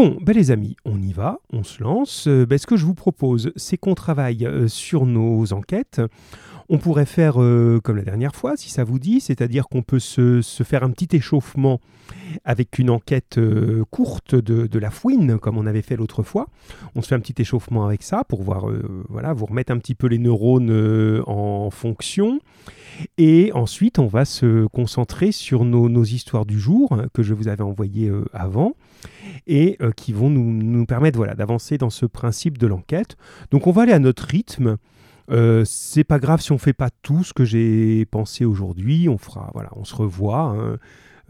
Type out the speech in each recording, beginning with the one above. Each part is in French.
Bon, ben les amis, on y va, on se lance. Euh, ben, ce que je vous propose, c'est qu'on travaille euh, sur nos enquêtes. On pourrait faire euh, comme la dernière fois, si ça vous dit, c'est-à-dire qu'on peut se, faire un petit échauffement avec une enquête euh, courte de, la fouine, comme on avait fait l'autre fois. On se fait un petit échauffement avec ça pour voir, euh, voilà, vous remettre un petit peu les neurones en fonction. Et ensuite, on va se concentrer sur nos, histoires du jour hein, que je vous avais envoyées avant et qui vont nous, nous permettre voilà, d'avancer dans ce principe de l'enquête. Donc on va aller à notre rythme. Euh, c'est pas grave si on fait pas tout ce que j'ai pensé aujourd'hui. On fera, voilà, on se revoit. Hein.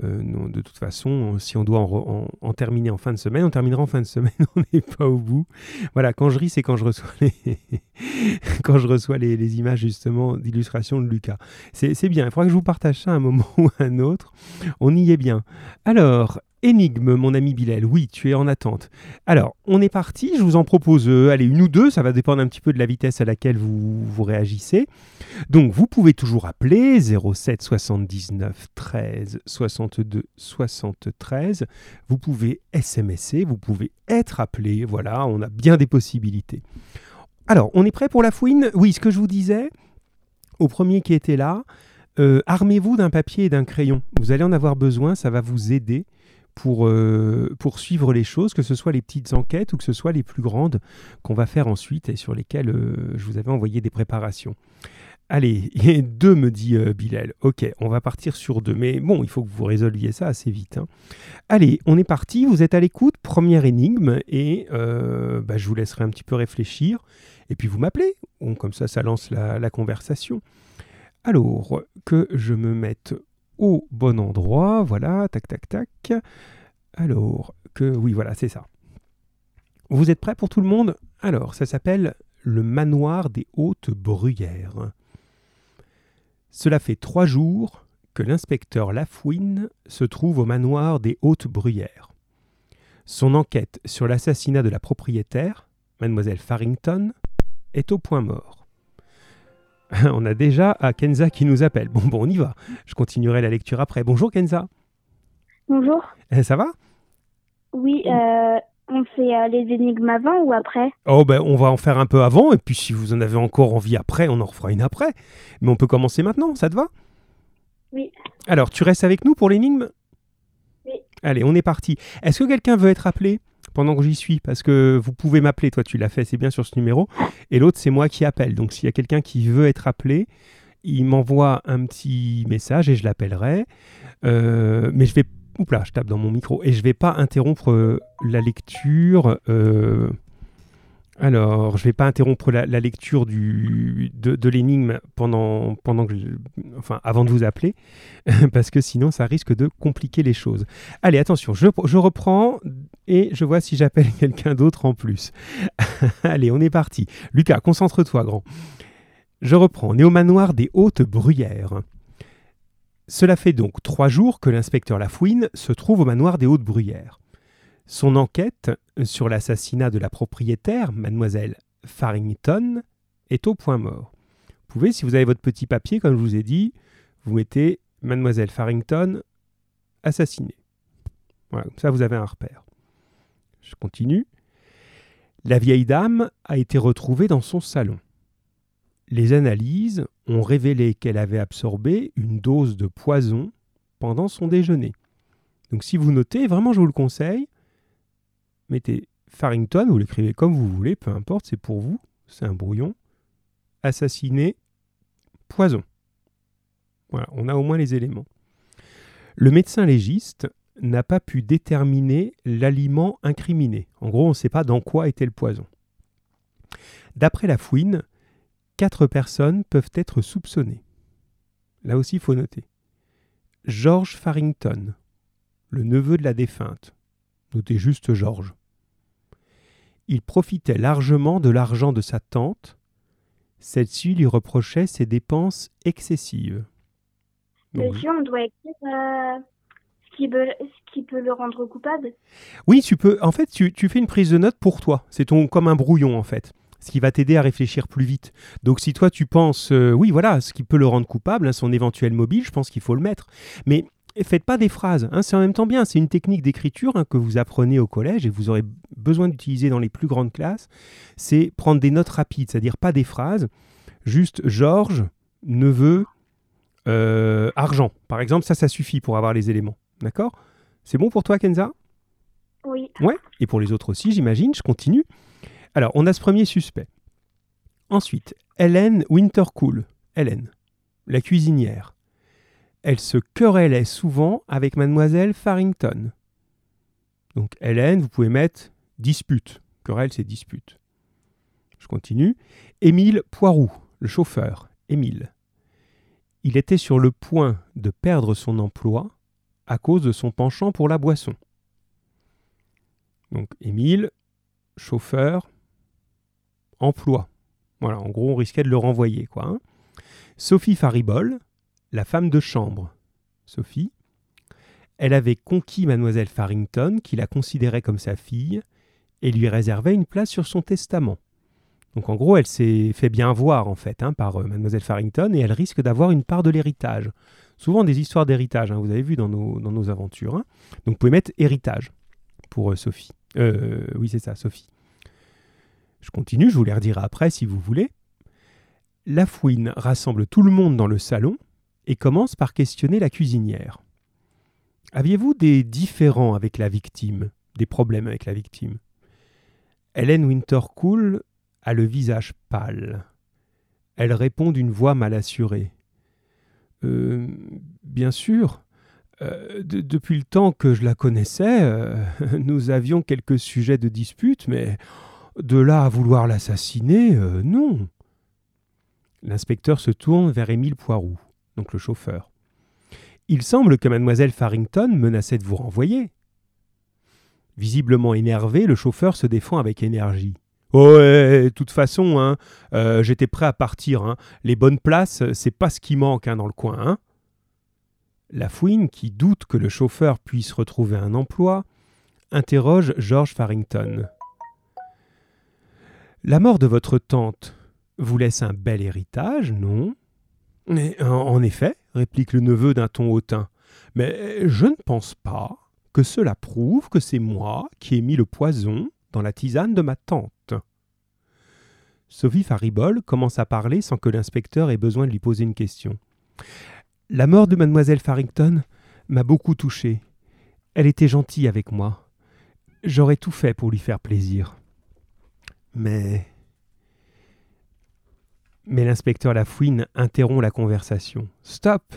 Euh, de toute façon, si on doit en, terminer en fin de semaine, on terminera en fin de semaine. on n'est pas au bout. Voilà, quand je ris, c'est quand je reçois les, quand je reçois les, images justement d'illustration de Lucas. C'est bien. Il faudra que je vous partage ça à un moment ou à un autre. On y est bien. Alors, Énigme, mon ami Bilal, oui, tu es en attente. Alors, on est parti, je vous en propose, euh, allez, une ou deux, ça va dépendre un petit peu de la vitesse à laquelle vous, vous réagissez. Donc, vous pouvez toujours appeler 07 79 13 62 73. Vous pouvez SMSer, vous pouvez être appelé, voilà, on a bien des possibilités. Alors, on est prêt pour la fouine? Oui, ce que je vous disais, au premier qui était là, euh, armez-vous d'un papier et d'un crayon. Vous allez en avoir besoin, ça va vous aider pour, euh, suivre les choses, que ce soit les petites enquêtes ou que ce soit les plus grandes qu'on va faire ensuite et sur lesquelles euh, je vous avais envoyé des préparations. Allez, deux, me dit euh, Bilal. Ok, on va partir sur deux. Mais bon, il faut que vous résolviez ça assez vite. Hein. Allez, on est parti. Vous êtes à l'écoute. Première énigme. Et bah, je vous laisserai un petit peu réfléchir. Et puis vous m'appelez. comme ça, ça lance la, la conversation. Alors, que je me mette au bon endroit. Voilà, tac, tac, tac. Alors, que oui, voilà, c'est ça. Vous êtes prêts pour tout le monde? Alors, ça s'appelle le manoir des hautes bruyères. Cela fait trois jours que l'inspecteur Lafouine se trouve au manoir des hautes bruyères. Son enquête sur l'assassinat de la propriétaire, mademoiselle Farrington, est au point mort. on a déjà à Kenza qui nous appelle. Bon, bon, on y va. Je continuerai la lecture après. Bonjour Kenza. Bonjour. Eh, ça va? Oui, euh, on fait euh, les énigmes avant ou après? Oh ben on va en faire un peu avant et puis si vous en avez encore envie après, on en refera une après. Mais on peut commencer maintenant, ça te va? Oui. Alors, tu restes avec nous pour l'énigme? Oui. Allez, on est parti. Est-ce que quelqu'un veut être appelé? Pendant que j'y suis, parce que vous pouvez m'appeler, toi tu l'as fait, c'est bien sur ce numéro, et l'autre c'est moi qui appelle. Donc s'il y a quelqu'un qui veut être appelé, il m'envoie un petit message et je l'appellerai. Euh, mais je vais... Oups là, je tape dans mon micro. Et je vais pas interrompre euh, la lecture. Euh, alors, je ne vais pas interrompre la, lecture du, de, l'énigme pendant, pendant que enfin, avant de vous appeler, parce que sinon ça risque de compliquer les choses. Allez, attention, je, je reprends et je vois si j'appelle quelqu'un d'autre en plus. Allez, on est parti. Lucas, concentre-toi, grand. Je reprends. On est au manoir des Hautes Bruyères. Cela fait donc trois jours que l'inspecteur Lafouine se trouve au manoir des Hautes Bruyères. Son enquête sur l'assassinat de la propriétaire, mademoiselle Farrington, est au point mort. Vous pouvez, si vous avez votre petit papier, comme je vous ai dit, vous mettez mademoiselle Farrington assassinée. Voilà, comme ça vous avez un repère. Je continue. La vieille dame a été retrouvée dans son salon. Les analyses ont révélé qu'elle avait absorbé une dose de poison pendant son déjeuner. Donc si vous notez, vraiment je vous le conseille, mettez Farrington, vous l'écrivez comme vous voulez, peu importe, c'est pour vous, c'est un brouillon. Assassiné, poison. Voilà, on a au moins les éléments. Le médecin légiste n'a pas pu déterminer l'aliment incriminé. En gros, on ne sait pas dans quoi était le poison. D'après la fouine, quatre personnes peuvent être soupçonnées. Là aussi, il faut noter. George Farrington, le neveu de la défunte. Notez juste George il profitait largement de l'argent de sa tante. Celle-ci lui reprochait ses dépenses excessives. Monsieur, on doit écrire euh, ce, qui peut, le rendre coupable? Oui, tu peux. En fait, tu, fais une prise de notes pour toi. C'est ton comme un brouillon, en fait. Ce qui va t'aider à réfléchir plus vite. Donc, si toi, tu penses, euh, oui, voilà, ce qui peut le rendre coupable, hein, son éventuel mobile, je pense qu'il faut le mettre. Mais faites pas des phrases, hein, c'est en même temps bien. C'est une technique d'écriture hein, que vous apprenez au collège et vous aurez besoin d'utiliser dans les plus grandes classes. C'est prendre des notes rapides, c'est-à-dire pas des phrases, juste Georges, neveu, euh, argent. Par exemple, ça, ça suffit pour avoir les éléments. D'accord? C'est bon pour toi, Kenza? Oui. Ouais, et pour les autres aussi, j'imagine. Je continue. Alors, on a ce premier suspect. Ensuite, Hélène Wintercool. Hélène, la cuisinière elle se querellait souvent avec mademoiselle Farrington. Donc Hélène, vous pouvez mettre dispute. Querelle, c'est dispute. Je continue. Émile Poiroux, le chauffeur. Émile. Il était sur le point de perdre son emploi à cause de son penchant pour la boisson. Donc Émile, chauffeur, emploi. Voilà, en gros, on risquait de le renvoyer, quoi. Hein. Sophie Faribol, la femme de chambre, Sophie, elle avait conquis mademoiselle Farrington, qui la considérait comme sa fille, et lui réservait une place sur son testament. Donc en gros, elle s'est fait bien voir en fait hein, par euh, mademoiselle Farrington, et elle risque d'avoir une part de l'héritage. Souvent des histoires d'héritage, hein, vous avez vu dans nos, aventures. Hein. Donc vous pouvez mettre héritage pour euh, Sophie. Euh, oui, c'est ça, Sophie. Je continue, je vous les redirai après si vous voulez. La fouine rassemble tout le monde dans le salon et commence par questionner la cuisinière. Aviez-vous des différends avec la victime, des problèmes avec la victime? Hélène Wintercool a le visage pâle. Elle répond d'une voix mal assurée. Euh, bien sûr, euh, depuis le temps que je la connaissais, euh, nous avions quelques sujets de dispute, mais de là à vouloir l'assassiner, non. L'inspecteur se tourne vers Émile Poiroux donc le chauffeur. Il semble que mademoiselle Farrington menaçait de vous renvoyer. Visiblement énervé, le chauffeur se défend avec énergie. Oh, de toute façon, hein, euh, j'étais prêt à partir. Hein. Les bonnes places, c'est pas ce qui manque hein, dans le coin. Hein. La fouine, qui doute que le chauffeur puisse retrouver un emploi, interroge George Farrington. La mort de votre tante vous laisse un bel héritage, non? En effet, réplique le neveu d'un ton hautain, mais je ne pense pas que cela prouve que c'est moi qui ai mis le poison dans la tisane de ma tante. Sophie Faribol commence à parler sans que l'inspecteur ait besoin de lui poser une question. La mort de mademoiselle Farrington m'a beaucoup touché. Elle était gentille avec moi. J'aurais tout fait pour lui faire plaisir. Mais mais l'inspecteur Lafouine interrompt la conversation. Stop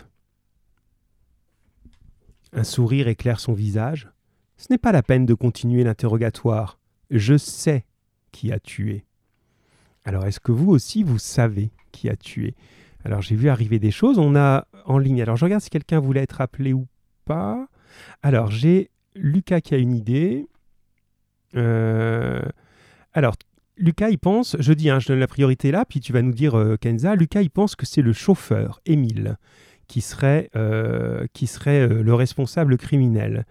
Un sourire éclaire son visage. Ce n'est pas la peine de continuer l'interrogatoire. Je sais qui a tué. Alors est-ce que vous aussi vous savez qui a tué? Alors j'ai vu arriver des choses, on a en ligne. Alors je regarde si quelqu'un voulait être appelé ou pas. Alors j'ai Lucas qui a une idée. Euh, alors Lucas, il pense, je dis, hein, je donne la priorité là, puis tu vas nous dire, euh, Kenza, Lucas, il pense que c'est le chauffeur, Émile, qui serait, euh, qui serait le responsable criminel.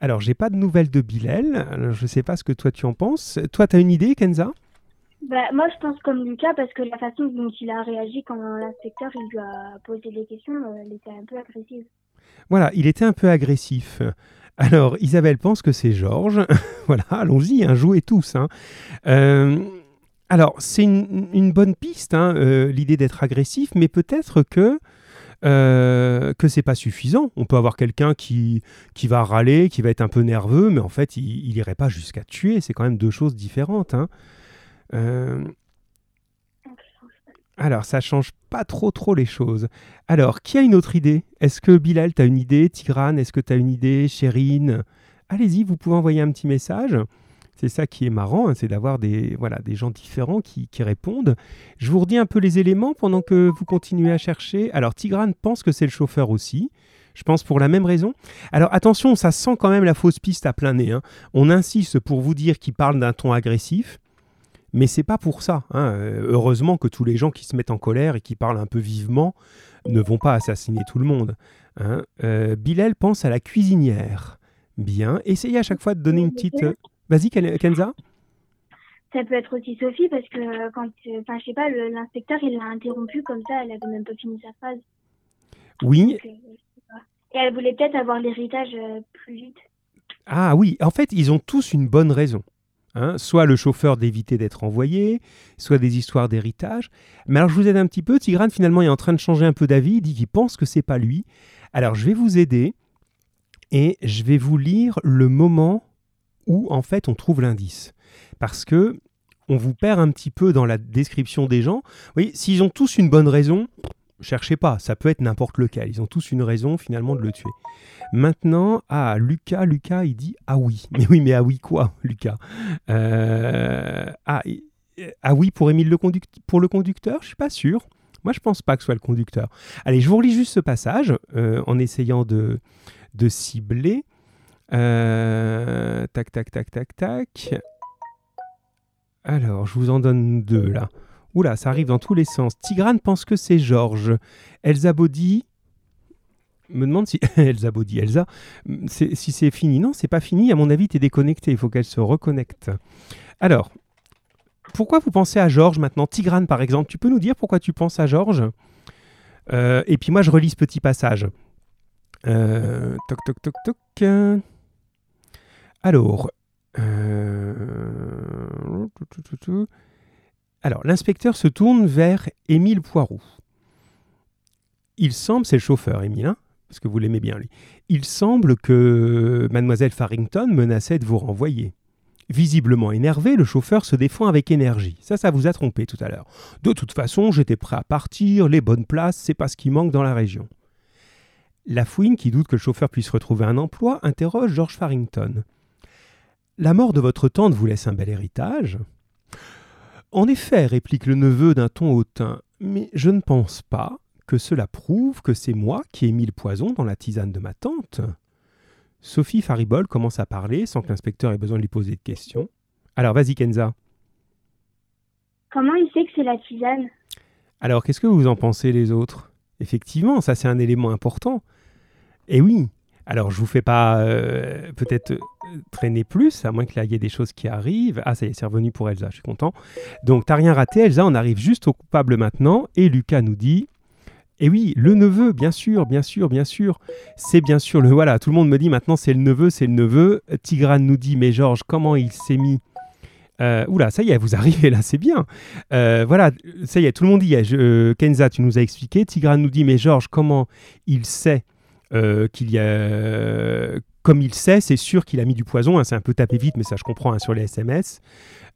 Alors, j'ai pas de nouvelles de Bilal, je ne sais pas ce que toi tu en penses. Toi, tu as une idée, Kenza? Bah, Moi, je pense comme Lucas, parce que la façon dont il a réagi quand l'inspecteur lui a posé des questions, elle était un peu agressive. Voilà, il était un peu agressif. Alors, Isabelle pense que c'est Georges. voilà, allons-y, hein, jouez tous. Hein. Euh, alors, c'est une, bonne piste, hein, euh, l'idée d'être agressif, mais peut-être que euh, que c'est pas suffisant. On peut avoir quelqu'un qui, qui va râler, qui va être un peu nerveux, mais en fait, il n'irait pas jusqu'à tuer. C'est quand même deux choses différentes. Hein. Euh, alors, ça change pas trop trop les choses. Alors, qui a une autre idée? Est-ce que Bilal, tu as une idée? Tigran, est-ce que tu as une idée? Chérine Allez-y, vous pouvez envoyer un petit message. C'est ça qui est marrant, hein, c'est d'avoir des, voilà, des gens différents qui, qui, répondent. Je vous redis un peu les éléments pendant que vous continuez à chercher. Alors, Tigran pense que c'est le chauffeur aussi. Je pense pour la même raison. Alors attention, ça sent quand même la fausse piste à plein nez. Hein. On insiste pour vous dire qu'il parle d'un ton agressif. Mais c'est pas pour ça. Hein. Heureusement que tous les gens qui se mettent en colère et qui parlent un peu vivement ne vont pas assassiner tout le monde. Hein. Euh, Bilal pense à la cuisinière. Bien. Essayez à chaque fois de donner une petite. Euh, vas-y, Kenza. Ça peut être aussi Sophie parce que quand, enfin, je sais pas, l'inspecteur il l'a interrompu comme ça, elle avait même pas fini sa phrase. Oui. Euh, Et elle voulait peut-être avoir l'héritage euh, plus vite. Ah oui, en fait, ils ont tous une bonne raison. Hein. soit le chauffeur d'éviter d'être envoyé, soit des histoires d'héritage. Mais alors je vous aide un petit peu. Tigrane finalement est en train de changer un peu d'avis. Il dit qu'il pense que c'est pas lui. Alors je vais vous aider et je vais vous lire le moment où en fait on trouve l'indice. Parce que on vous perd un petit peu dans la description des gens. Oui, s'ils ont tous une bonne raison, cherchez pas, ça peut être n'importe lequel. Ils ont tous une raison finalement de le tuer. Maintenant, ah, Lucas, Lucas, il dit ah oui. Mais oui, mais ah oui quoi, Lucas? Euh, ah, ah oui pour Émile le pour le conducteur, je suis pas sûr. Moi, je pense pas que ce soit le conducteur. Allez, je vous relis juste ce passage euh, en essayant de, cibler. Euh, tac, tac, tac, tac, tac. Alors, je vous en donne deux là. Oula, ça arrive dans tous les sens. Tigrane pense que c'est Georges. Elsa Body me demande si Elsa Body, Elsa, si c'est fini. Non, c'est pas fini. À mon avis, tu es déconnecté. Il faut qu'elle se reconnecte. Alors, pourquoi vous pensez à Georges maintenant? Tigrane, par exemple, tu peux nous dire pourquoi tu penses à Georges? Euh, Et puis moi, je relis ce petit passage. Euh, toc, toc, toc, toc. Alors, euh, alors, l'inspecteur se tourne vers Émile Poiroux. Il semble, c'est le chauffeur, Émile, hein, parce que vous l'aimez bien lui. Il semble que mademoiselle Farrington menaçait de vous renvoyer. Visiblement énervé, le chauffeur se défend avec énergie. Ça, ça vous a trompé tout à l'heure. De toute façon, j'étais prêt à partir, les bonnes places, c'est pas ce qui manque dans la région. La fouine, qui doute que le chauffeur puisse retrouver un emploi, interroge George Farrington. La mort de votre tante vous laisse un bel héritage en effet, réplique le neveu d'un ton hautain, mais je ne pense pas que cela prouve que c'est moi qui ai mis le poison dans la tisane de ma tante. Sophie Faribol commence à parler sans que l'inspecteur ait besoin de lui poser de questions. Alors vas-y Kenza. Comment il sait que c'est la tisane? Alors qu'est-ce que vous en pensez les autres? Effectivement, ça c'est un élément important. Eh oui, alors, je vous fais pas euh, peut-être euh, traîner plus, à moins qu'il y ait des choses qui arrivent. Ah, ça y est, c'est revenu pour Elsa, je suis content. Donc, t'as rien raté, Elsa, on arrive juste au coupable maintenant. Et Lucas nous dit et oui, le neveu, bien sûr, bien sûr, bien sûr. C'est bien sûr le. Voilà, tout le monde me dit maintenant c'est le neveu, c'est le neveu. Tigrane nous dit mais Georges, comment il s'est mis euh, oula, ça y est, vous arrivez là, c'est bien. voilà, ça y est, tout le monde y. Kenza, tu nous as expliqué. Tigrane nous dit mais Georges, comment il sait euh, qu'il y a. Comme il sait, c'est sûr qu'il a mis du poison. Hein, c'est un peu tapé vite, mais ça, je comprends hein, sur les SMS.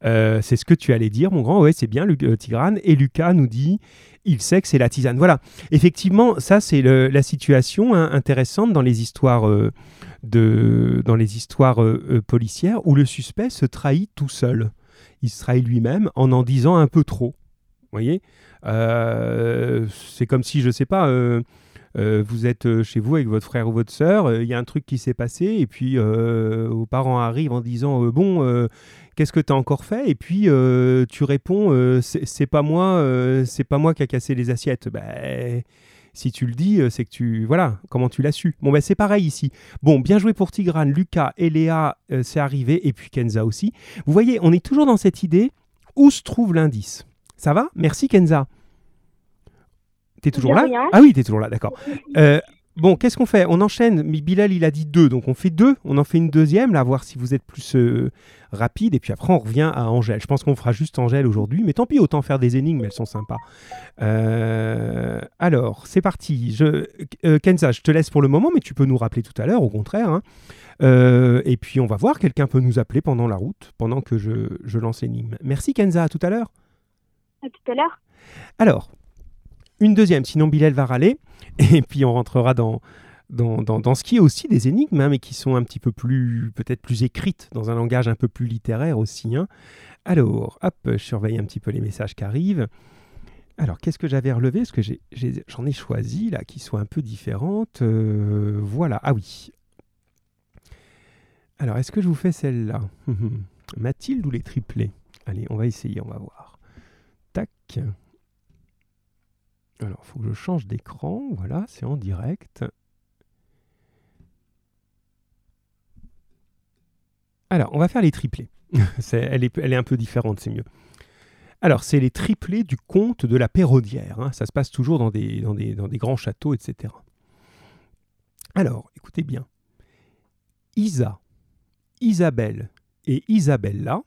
Euh, c'est ce que tu allais dire, mon grand. Oui, c'est bien, euh, Tigrane. Et Lucas nous dit il sait que c'est la tisane. Voilà. Effectivement, ça, c'est la situation hein, intéressante dans les histoires, de, dans les histoires policières où le suspect se trahit tout seul. Il se trahit lui-même en en disant un peu trop. Vous voyez? C'est comme si, je ne sais pas euh, vous êtes euh, chez vous avec votre frère ou votre sœur, euh, il y a un truc qui s'est passé, et puis vos parents arrivent en disant Bon, qu'est-ce que tu as encore fait? Et puis tu réponds C'est pas moi, c'est pas moi qui a cassé les assiettes. Ben si tu le dis, c'est que tu. Voilà, comment tu l'as su? Bon, ben c'est pareil ici. Bon, bien joué pour Tigrane, Lucas et Léa, c'est arrivé, et puis Kenza aussi. Vous voyez, on est toujours dans cette idée où se trouve l'indice? Ça va? Merci Kenza. T'es toujours là Ah oui, t'es toujours là, d'accord. Euh, bon, qu'est-ce qu'on fait? On enchaîne. Bilal, il a dit deux, donc on fait deux. On en fait une deuxième, là, voir si vous êtes plus euh, rapide. Et puis après, on revient à Angèle. Je pense qu'on fera juste Angèle aujourd'hui, mais tant pis, autant faire des énigmes, elles sont sympas. Euh, alors, c'est parti. Je, Kenza, je te laisse pour le moment, mais tu peux nous rappeler tout à l'heure, au contraire. Hein. et puis, on va voir. Quelqu'un peut nous appeler pendant la route, pendant que je, je lance l'énigme. Merci, Kenza. À tout à l'heure. À tout à l'heure. Alors, une deuxième, sinon Bilal va râler, et puis on rentrera dans, dans, dans, ce qui est aussi des énigmes, hein, mais qui sont un petit peu plus, peut-être plus écrites, dans un langage un peu plus littéraire aussi. Hein. Alors, hop, je surveille un petit peu les messages qui arrivent. Alors, qu'est-ce que j'avais relevé? Parce que j'en ai, choisi, là, qui soient un peu différentes. Euh, voilà, ah oui. Alors, est-ce que je vous fais celle-là? Mathilde ou les triplés? Allez, on va essayer, on va voir. Tac. Alors, il faut que je change d'écran. Voilà, c'est en direct. Alors, on va faire les triplés. elle, est, un peu différente, c'est mieux. Alors, c'est les triplés du conte de la Pérodière. Hein. Ça se passe toujours dans des, dans, des, dans des, grands châteaux, etc. Alors, écoutez bien. Isa, Isabelle et Isabella,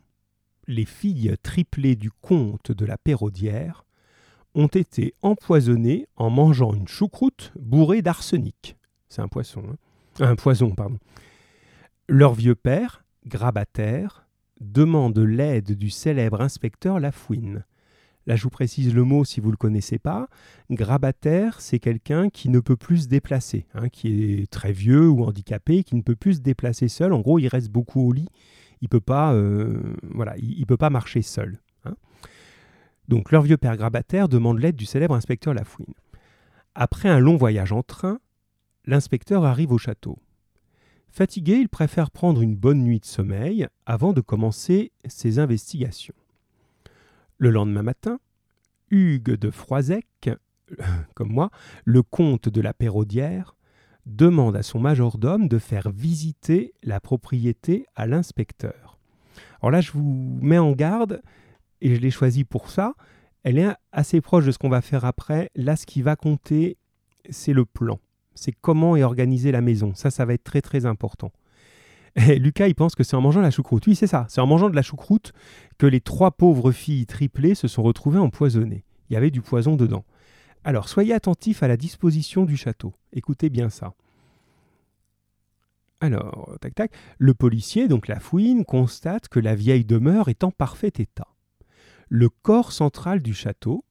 les filles triplées du comte de la Pérodière, ont été empoisonnées en mangeant une choucroute bourrée d'arsenic. C'est un poisson, hein. un poison, pardon. Leur vieux père, grabataire, demande l'aide du célèbre inspecteur Lafouine. Là, je vous précise le mot si vous ne le connaissez pas. Grabataire, c'est quelqu'un qui ne peut plus se déplacer, hein, qui est très vieux ou handicapé, qui ne peut plus se déplacer seul. En gros, il reste beaucoup au lit. Il peut pas, euh, voilà, il, peut pas marcher seul. Donc, leur vieux père grabataire demande l'aide du célèbre inspecteur Lafouine. Après un long voyage en train, l'inspecteur arrive au château. Fatigué, il préfère prendre une bonne nuit de sommeil avant de commencer ses investigations. Le lendemain matin, Hugues de Froisec, comme moi, le comte de la Pérodière, demande à son majordome de faire visiter la propriété à l'inspecteur. Alors là, je vous mets en garde, et je l'ai choisi pour ça. Elle est assez proche de ce qu'on va faire après. Là, ce qui va compter, c'est le plan. C'est comment est organisée la maison. Ça, ça va être très très important. Lucas, il pense que c'est en mangeant la choucroute. Oui, c'est ça. C'est en mangeant de la choucroute que les trois pauvres filles triplées se sont retrouvées empoisonnées. Il y avait du poison dedans. Alors, soyez attentifs à la disposition du château. Écoutez bien ça. Alors, tac tac, le policier, donc la fouine, constate que la vieille demeure est en parfait état. Le corps central du château,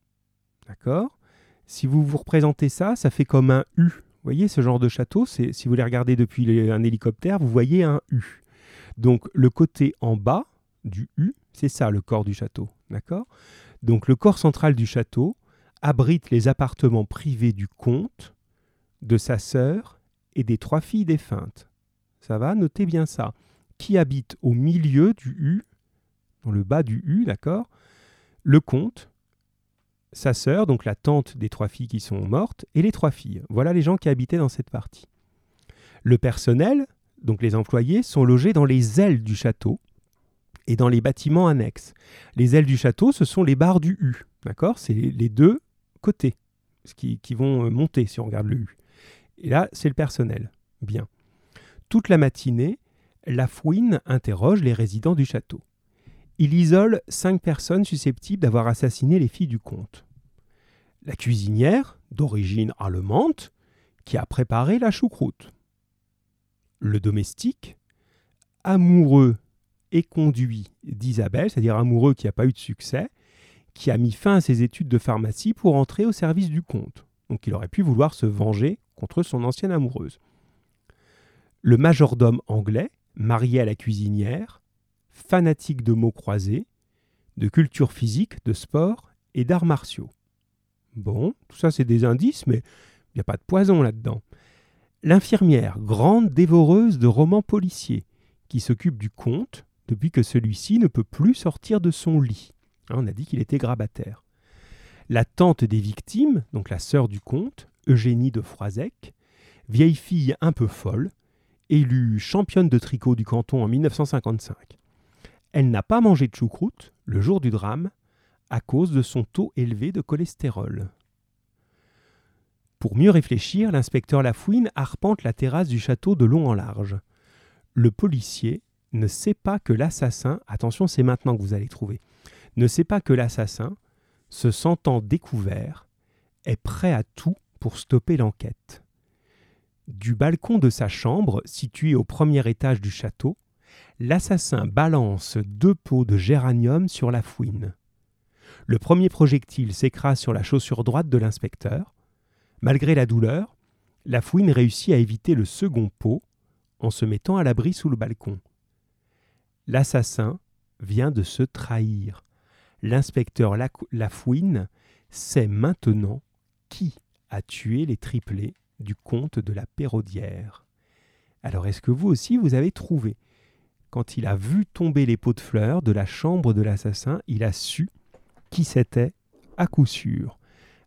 d'accord? Si vous vous représentez ça, ça fait comme un U voyez, ce genre de château, si vous les regardez depuis un hélicoptère, vous voyez un U. Donc le côté en bas du U, c'est ça le corps du château, d'accord? Donc le corps central du château abrite les appartements privés du comte, de sa sœur et des trois filles défuntes. Ça va, notez bien ça. Qui habite au milieu du U, dans le bas du U, d'accord? Le comte, sa sœur, donc la tante des trois filles qui sont mortes, et les trois filles. Voilà les gens qui habitaient dans cette partie. Le personnel, donc les employés, sont logés dans les ailes du château et dans les bâtiments annexes. Les ailes du château, ce sont les barres du U, d'accord? C'est les deux côtés qui, vont euh, monter si on regarde le U. Et là, c'est le personnel. Bien. Toute la matinée, la fouine interroge les résidents du château. Il isole cinq personnes susceptibles d'avoir assassiné les filles du comte la cuisinière, d'origine allemande, qui a préparé la choucroute. Le domestique, amoureux et conduit d'Isabelle, c'est-à-dire amoureux qui n'a pas eu de succès, qui a mis fin à ses études de pharmacie pour entrer au service du comte. Donc il aurait pu vouloir se venger contre son ancienne amoureuse. Le majordome anglais, marié à la cuisinière, fanatique de mots croisés, de culture physique, de sport et d'arts martiaux. Bon, tout ça c'est des indices, mais il n'y a pas de poison là-dedans. L'infirmière, grande dévoreuse de romans policiers, qui s'occupe du comte depuis que celui-ci ne peut plus sortir de son lit. Hein, on a dit qu'il était grabataire. La tante des victimes, donc la sœur du comte, Eugénie de Froisec, vieille fille un peu folle, élue championne de tricot du canton en 1955. Elle n'a pas mangé de choucroute le jour du drame à cause de son taux élevé de cholestérol. Pour mieux réfléchir, l'inspecteur Lafouine arpente la terrasse du château de long en large. Le policier ne sait pas que l'assassin, attention c'est maintenant que vous allez trouver, ne sait pas que l'assassin, se sentant découvert, est prêt à tout pour stopper l'enquête. Du balcon de sa chambre, situé au premier étage du château, l'assassin balance deux pots de géranium sur la fouine. Le premier projectile s'écrase sur la chaussure droite de l'inspecteur. Malgré la douleur, la fouine réussit à éviter le second pot en se mettant à l'abri sous le balcon. L'assassin vient de se trahir. L'inspecteur Lafouine sait maintenant qui a tué les triplés du comte de la Pérodière. Alors est-ce que vous aussi vous avez trouvé Quand il a vu tomber les pots de fleurs de la chambre de l'assassin, il a su qui c'était à coup sûr.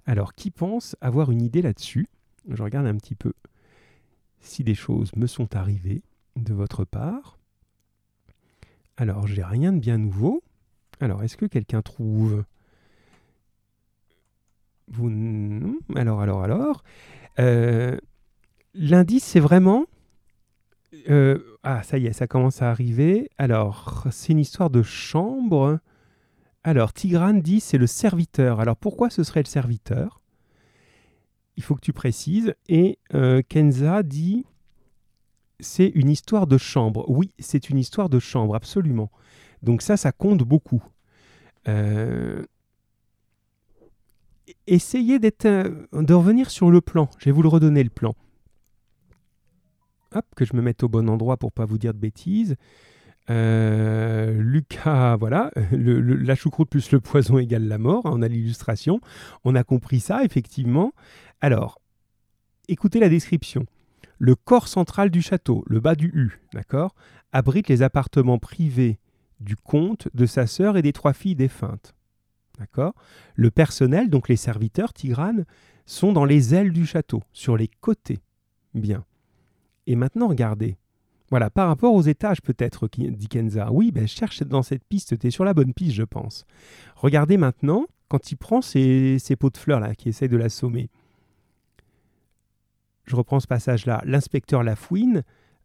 Alors, qui pense avoir une idée là-dessus? Je regarde un petit peu si des choses me sont arrivées de votre part. Alors, j'ai rien de bien nouveau. Alors, est-ce que quelqu'un trouve? Vous Alors, alors, alors. Euh, L'indice, c'est vraiment... euh, ah, ça y est, ça commence à arriver. Alors, c'est une histoire de chambre. Alors, Tigrane dit c'est le serviteur. Alors, pourquoi ce serait le serviteur? Il faut que tu précises. Et euh, Kenza dit c'est une histoire de chambre. Oui, c'est une histoire de chambre, absolument. Donc ça, ça compte beaucoup. Euh, Essayez d'être, euh, de revenir sur le plan. Je vais vous le redonner le plan. Hop, que je me mette au bon endroit pour pas vous dire de bêtises. Euh, Lucas, voilà, la choucroute plus le poison égale la mort. hein, On a l'illustration. On a compris ça, effectivement. Alors, écoutez la description. Le corps central du château, le bas du U, d'accord, abrite les appartements privés du comte, de sa sœur et des trois filles défuntes. D'accord Le personnel, donc les serviteurs, Tigrane, sont dans les ailes du château, sur les côtés. Bien. Et maintenant, regardez. Voilà, par rapport aux étages, peut-être, dit Kenza. Oui, ben, cherche dans cette piste, tu es sur la bonne piste, je pense. Regardez maintenant, quand il prend ces, pots de fleurs, là, qui essayent de l'assommer. Je reprends ce passage-là. L'inspecteur Lafouine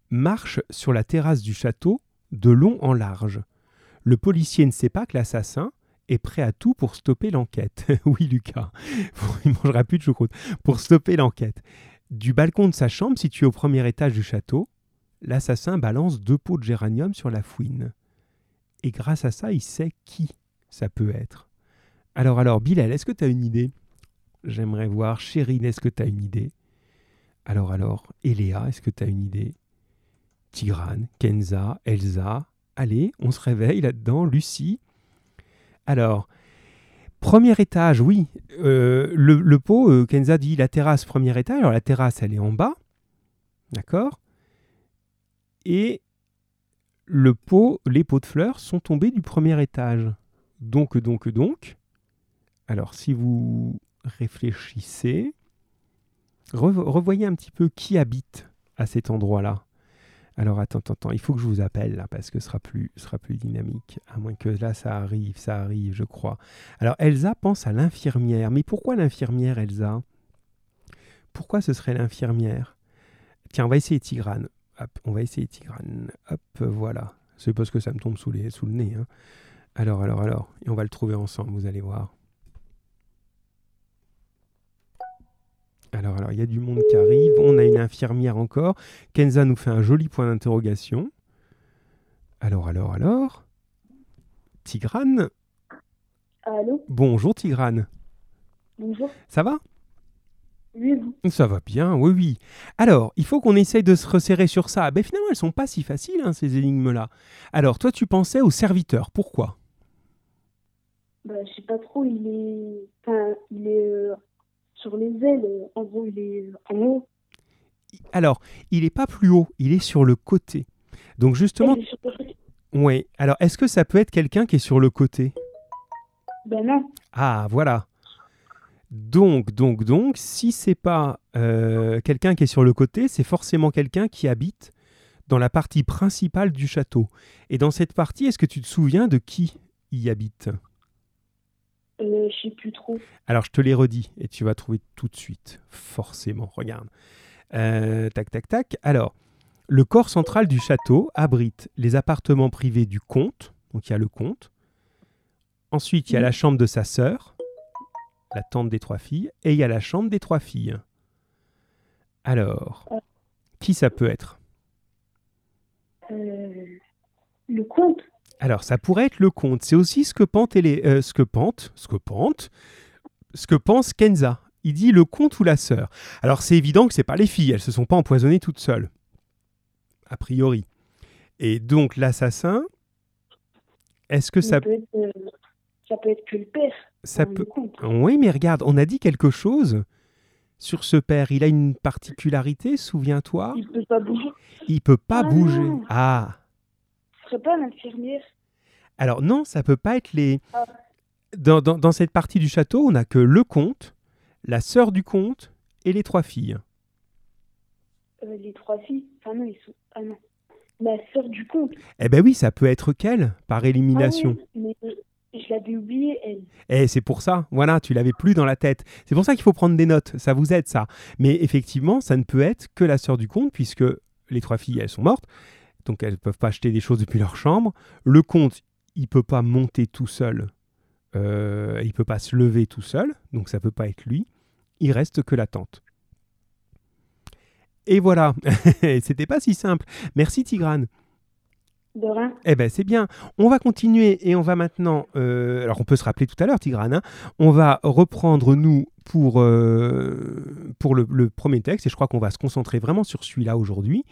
marche sur la terrasse du château de long en large. Le policier ne sait pas que l'assassin est prêt à tout pour stopper l'enquête. oui, Lucas, il mangera plus de choucroute. Pour stopper l'enquête. Du balcon de sa chambre, situé au premier étage du château, l'assassin balance deux pots de géranium sur la fouine. Et grâce à ça, il sait qui ça peut être. Alors, alors, Bilal, est-ce que tu as une idée? J'aimerais voir. Chérine, est-ce que tu une idée? Alors, alors, Eléa, est-ce que tu as une idée? Tigrane, Kenza, Elsa. Allez, on se réveille là-dedans. Lucie. Alors, premier étage, oui. Euh, le, pot, euh, Kenza dit la terrasse, premier étage. Alors, la terrasse, elle est en bas. D'accord Et le pot, les pots de fleurs sont tombés du premier étage. Donc, donc, donc. Alors, si vous réfléchissez, revo- revoyez un petit peu qui habite à cet endroit-là. Alors, attends, attends, attends, il faut que je vous appelle là, parce que ce sera plus, sera plus dynamique. À moins que là, ça arrive, ça arrive, je crois. Alors, Elsa pense à l'infirmière. Mais pourquoi l'infirmière, Elsa? Pourquoi ce serait l'infirmière? Tiens, on va essayer Tigrane. Hop, on va essayer Tigrane. Hop, voilà. C'est parce que ça me tombe sous le nez. hein. Alors, alors, alors. Et on va le trouver ensemble, vous allez voir. Alors, alors, il y a du monde qui arrive. On a une infirmière encore. Kenza nous fait un joli point d'interrogation. Alors, alors, alors. Tigrane. Allô? Bonjour Tigrane. Bonjour. Ça va? Oui, vous? Ça va bien, oui, oui. Alors, il faut qu'on essaye de se resserrer sur ça. Ben finalement, elles sont pas si faciles, hein, ces énigmes-là. Alors, toi, tu pensais au serviteur. Pourquoi? Bah, je sais pas trop, il est. Enfin, il est euh, sur les ailes. En gros, il est en haut. Alors, il n'est pas plus haut, il est sur le côté. Donc, justement, ouais. Alors, est-ce que ça peut être quelqu'un qui est sur le côté? Ben non. Ah, voilà. Donc, donc, donc, si c'est pas euh, quelqu'un qui est sur le côté, c'est forcément quelqu'un qui habite dans la partie principale du château. Et dans cette partie, est-ce que tu te souviens de qui y habite? Euh, je sais plus trop. Alors, je te les redis et tu vas trouver tout de suite, forcément. Regarde. Euh, tac, tac, tac. Alors, le corps central du château abrite les appartements privés du comte. Donc, il y a le comte. Ensuite, il y a la chambre de sa sœur, la tante des trois filles, et il y a la chambre des trois filles. Alors, qui ça peut être? Euh, le compte. Alors, ça pourrait être le comte. C'est aussi ce que pente euh, ce que pente, ce que pente, ce que pense Kenza. Il dit le comte ou la sœur. Alors, c'est évident que c'est pas les filles. Elles se sont pas empoisonnées toutes seules, a priori. Et donc, l'assassin, est-ce que ça, Ça peut être, euh, ça peut être que le père. ça peut. Oui, mais regarde, on a dit quelque chose sur ce père. Il a une particularité, souviens-toi. Il peut pas bouger. Il peut pas Ah bouger. non. Ah. Serait pas. Alors non, ça peut pas être les. Ah. Dans, dans- dans cette partie du château, on n'a que le comte, la sœur du comte et les trois filles. Euh, les trois filles? Enfin, non, ils sont. Ah non. La sœur du comte. Eh ben oui, ça peut être qu'elle, par élimination. Ah oui, mais je j'avais oublié elle. Et c'est pour ça, voilà, tu l'avais plus dans la tête. C'est pour ça qu'il faut prendre des notes, ça vous aide ça. Mais effectivement, ça ne peut être que la sœur du comte, puisque les trois filles, elles sont mortes, donc elles ne peuvent pas acheter des choses depuis leur chambre. Le comte, il peut pas monter tout seul, euh, il peut pas se lever tout seul, donc ça peut pas être lui. Il reste que la tante. Et voilà, c'était pas si simple. Merci Tigrane. De rien. Eh ben c'est bien. On va continuer et on va maintenant. euh, alors on peut se rappeler tout à l'heure, Tigrane. hein, on va reprendre nous pour euh, pour le, premier texte et je crois qu'on va se concentrer vraiment sur celui-là aujourd'hui,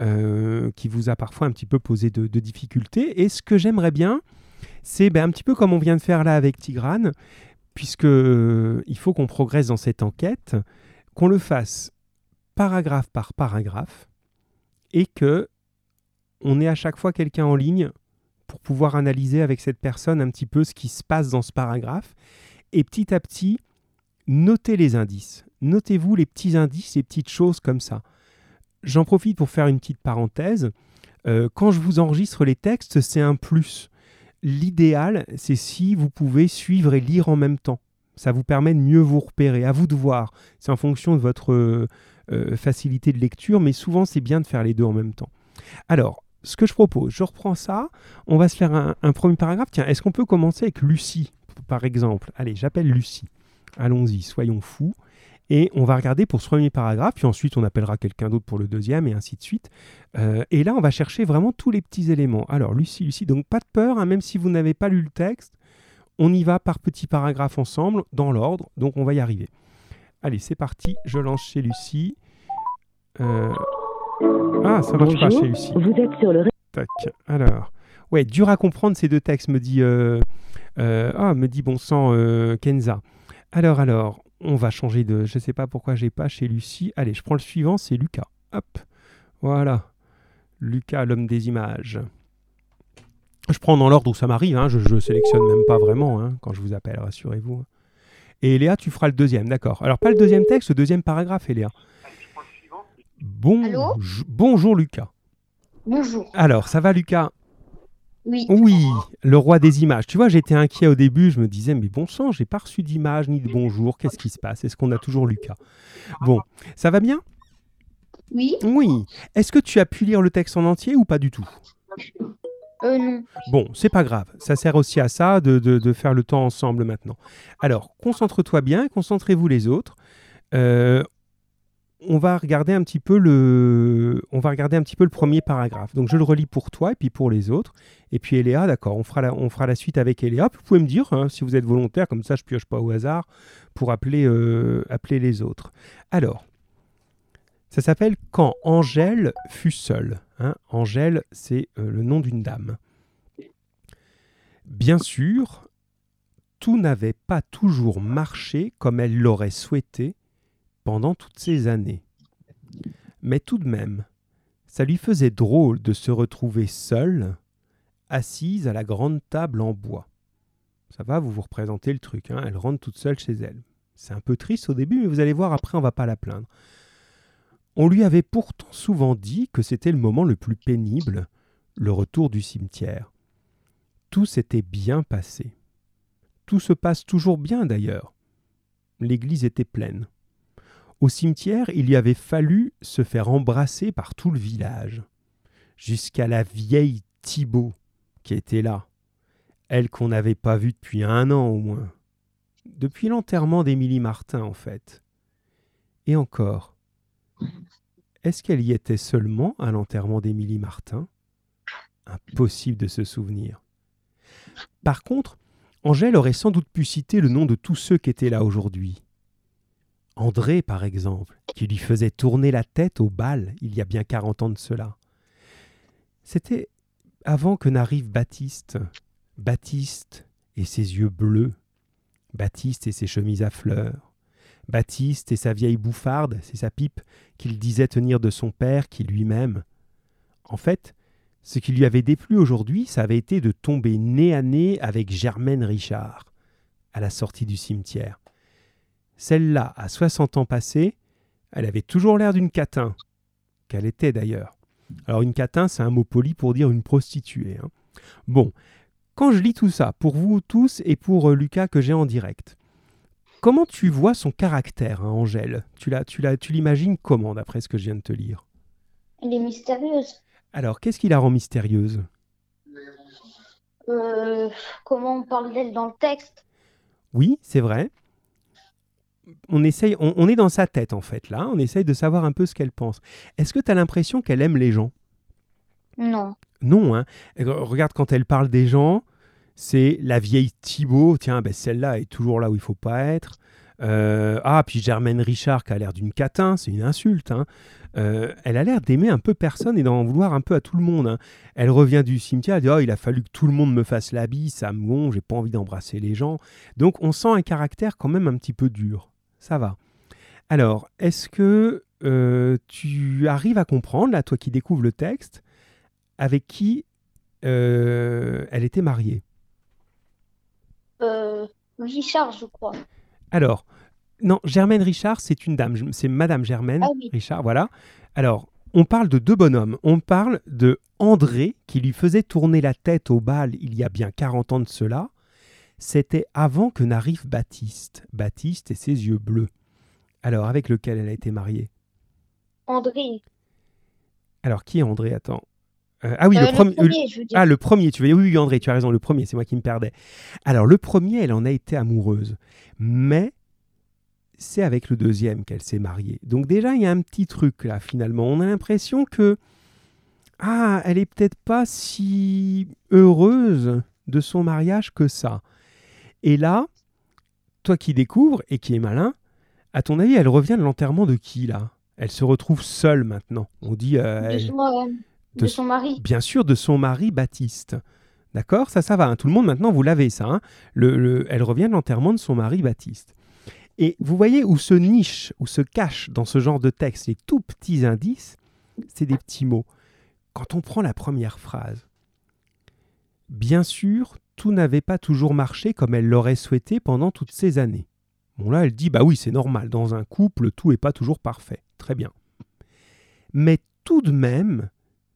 euh, qui vous a parfois un petit peu posé de, de difficultés. Et ce que j'aimerais bien, c'est ben, un petit peu comme on vient de faire là avec Tigrane, puisque euh, il faut qu'on progresse dans cette enquête, qu'on le fasse paragraphe par paragraphe et que on ait à chaque fois quelqu'un en ligne pour pouvoir analyser avec cette personne un petit peu ce qui se passe dans ce paragraphe et petit à petit notez les indices. Notez-vous les petits indices, les petites choses comme ça. J'en profite pour faire une petite parenthèse. Euh, quand je vous enregistre les textes, c'est un plus. L'idéal, c'est si vous pouvez suivre et lire en même temps. Ça vous permet de mieux vous repérer. À vous de voir. C'est en fonction de votre euh, euh, facilité de lecture, mais souvent c'est bien de faire les deux en même temps. Alors, ce que je propose, je reprends ça, on va se faire un, un premier paragraphe. Tiens, est-ce qu'on peut commencer avec Lucie, par exemple? Allez, j'appelle Lucie. Allons-y, soyons fous. Et on va regarder pour ce premier paragraphe, puis ensuite on appellera quelqu'un d'autre pour le deuxième, et ainsi de suite. Euh, et là, on va chercher vraiment tous les petits éléments. Alors, Lucie, Lucie, donc pas de peur, hein, même si vous n'avez pas lu le texte, on y va par petits paragraphes ensemble, dans l'ordre, donc on va y arriver. Allez, c'est parti, je lance chez Lucie. Euh, Ah, ça marche pas chez Lucie. vous êtes sur le Tac. Alors, ouais, dur à comprendre ces deux textes, me dit, euh, ah, me dit bon sang Kenza. Alors, alors, on va changer de, je sais pas pourquoi j'ai pas chez Lucie. Allez, je prends le suivant, c'est Lucas. Hop, voilà, Lucas, l'homme des images. Je prends dans l'ordre où ça m'arrive, hein, je, je sélectionne même pas vraiment hein, quand je vous appelle, rassurez-vous. Et Léa, tu feras le deuxième, d'accord. Alors, pas le deuxième texte, le deuxième paragraphe, Léa. Bon, Allô? bonjour Lucas. Bonjour. Alors, ça va Lucas? Oui. Oui, le roi des images. Tu vois, j'étais inquiet au début, je me disais, mais bon sang, j'ai pas reçu d'image ni de bonjour, qu'est-ce qui se passe? Est-ce qu'on a toujours Lucas? Bon, ça va bien? Oui. Oui. Est-ce que tu as pu lire le texte en entier ou pas du tout? Euh, non. Bon, c'est pas grave, ça sert aussi à ça de, de- de faire le temps ensemble maintenant. Alors, concentre-toi bien, concentrez-vous les autres. Euh, on va regarder un petit peu le, on va regarder un petit peu le premier paragraphe. Donc je le relis pour toi et puis pour les autres. Et puis Eléa, d'accord, on fera la, on fera la suite avec Eléa. Vous pouvez me dire hein, si vous êtes volontaire, comme ça je pioche pas au hasard pour appeler, euh, appeler les autres. Alors, ça s'appelle Quand Angèle fut seule. hein. Angèle, c'est euh, le nom d'une dame. Bien sûr, tout n'avait pas toujours marché comme elle l'aurait souhaité pendant toutes ces années. Mais tout de même, ça lui faisait drôle de se retrouver seule, assise à la grande table en bois. Ça va, vous vous représentez le truc, hein, elle rentre toute seule chez elle. C'est un peu triste au début, mais vous allez voir, après, on va pas la plaindre. On lui avait pourtant souvent dit que c'était le moment le plus pénible, le retour du cimetière. Tout s'était bien passé. Tout se passe toujours bien d'ailleurs. L'église était pleine. Au cimetière, il lui avait fallu se faire embrasser par tout le village, jusqu'à la vieille Thibault qui était là, elle qu'on n'avait pas vue depuis un an au moins, depuis l'enterrement d'Émilie Martin en fait. Et encore, est-ce qu'elle y était seulement à l'enterrement d'Émilie Martin? Impossible de se souvenir. Par contre, Angèle aurait sans doute pu citer le nom de tous ceux qui étaient là aujourd'hui. André, par exemple, qui lui faisait tourner la tête au bal il y a bien 40 ans de cela. C'était avant que n'arrive Baptiste. Baptiste et ses yeux bleus. Baptiste et ses chemises à fleurs. Baptiste et sa vieille bouffarde, c'est sa pipe qu'il disait tenir de son père qui lui-même. En fait, ce qui lui avait déplu aujourd'hui, ça avait été de tomber nez à nez avec Germaine Richard, à la sortie du cimetière. Celle-là, à 60 ans passés, elle avait toujours l'air d'une catin, qu'elle était d'ailleurs. Alors une catin, c'est un mot poli pour dire une prostituée. hein. Bon, quand je lis tout ça, pour vous tous et pour euh, Lucas que j'ai en direct, comment tu vois son caractère, hein, Angèle? Tu l'as, tu l'as, tu l'imagines comment d'après ce que je viens de te lire? Elle est mystérieuse. Alors, qu'est-ce qui la rend mystérieuse? Euh, comment on parle d'elle dans le texte? Oui, c'est vrai. On, essaye, on, on est dans sa tête en fait là, on essaye de savoir un peu ce qu'elle pense. Est-ce que tu as l'impression qu'elle aime les gens? Non. Non, hein. regarde quand elle parle des gens, c'est la vieille Thibaut, tiens, ben celle-là est toujours là où il faut pas être. Euh, ah, puis Germaine Richard qui a l'air d'une catin, c'est une insulte. hein. Euh, elle a l'air d'aimer un peu personne et d'en vouloir un peu à tout le monde. hein. Elle revient du cimetière, elle dit Oh, il a fallu que tout le monde me fasse la bise, ça me gonfle, j'ai pas envie d'embrasser les gens. Donc on sent un caractère quand même un petit peu dur. Ça va. Alors, est-ce que euh, tu arrives à comprendre, là, toi qui découvres le texte, avec qui euh, elle était mariée? Euh, Richard, je crois. Alors, non, Germaine Richard, c'est une dame, c'est Madame Germaine Ah oui. Richard, voilà. Alors, on parle de deux bonhommes. On parle de André, qui lui faisait tourner la tête au bal il y a bien 40 ans de cela. C'était avant que n'arrive Baptiste. Baptiste et ses yeux bleus. Alors, avec lequel elle a été mariée? André. Alors, qui est André? Attends. Euh, ah oui, Euh, le, le premier- premier, je veux dire. Ah, le premier, tu veux dire, oui, oui, André, tu as raison, le premier, c'est moi qui me perdais. Alors, le premier, elle en a été amoureuse, mais c'est avec le deuxième qu'elle s'est mariée. Donc, déjà, il y a un petit truc là, finalement. On a l'impression que, ah, elle est peut-être pas si heureuse de son mariage que ça. Et là, toi qui découvres et qui es malin, à ton avis, elle revient de l'enterrement de qui là? Elle se retrouve seule maintenant. On dit. euh, de, son, euh, de de- son mari. bien sûr de son mari Baptiste. D'accord? Ça, ça va. hein. Tout le monde maintenant, vous l'avez ça. hein. Le- le- elle revient de l'enterrement de son mari Baptiste. Et vous voyez où se niche, où se cache dans ce genre de texte les tout petits indices, c'est des petits mots. Quand on prend la première phrase, bien sûr, tout n'avait pas toujours marché comme elle l'aurait souhaité pendant toutes ces années. Bon là, elle dit, bah oui, c'est normal, dans un couple, tout n'est pas toujours parfait. Très bien. Mais tout de même,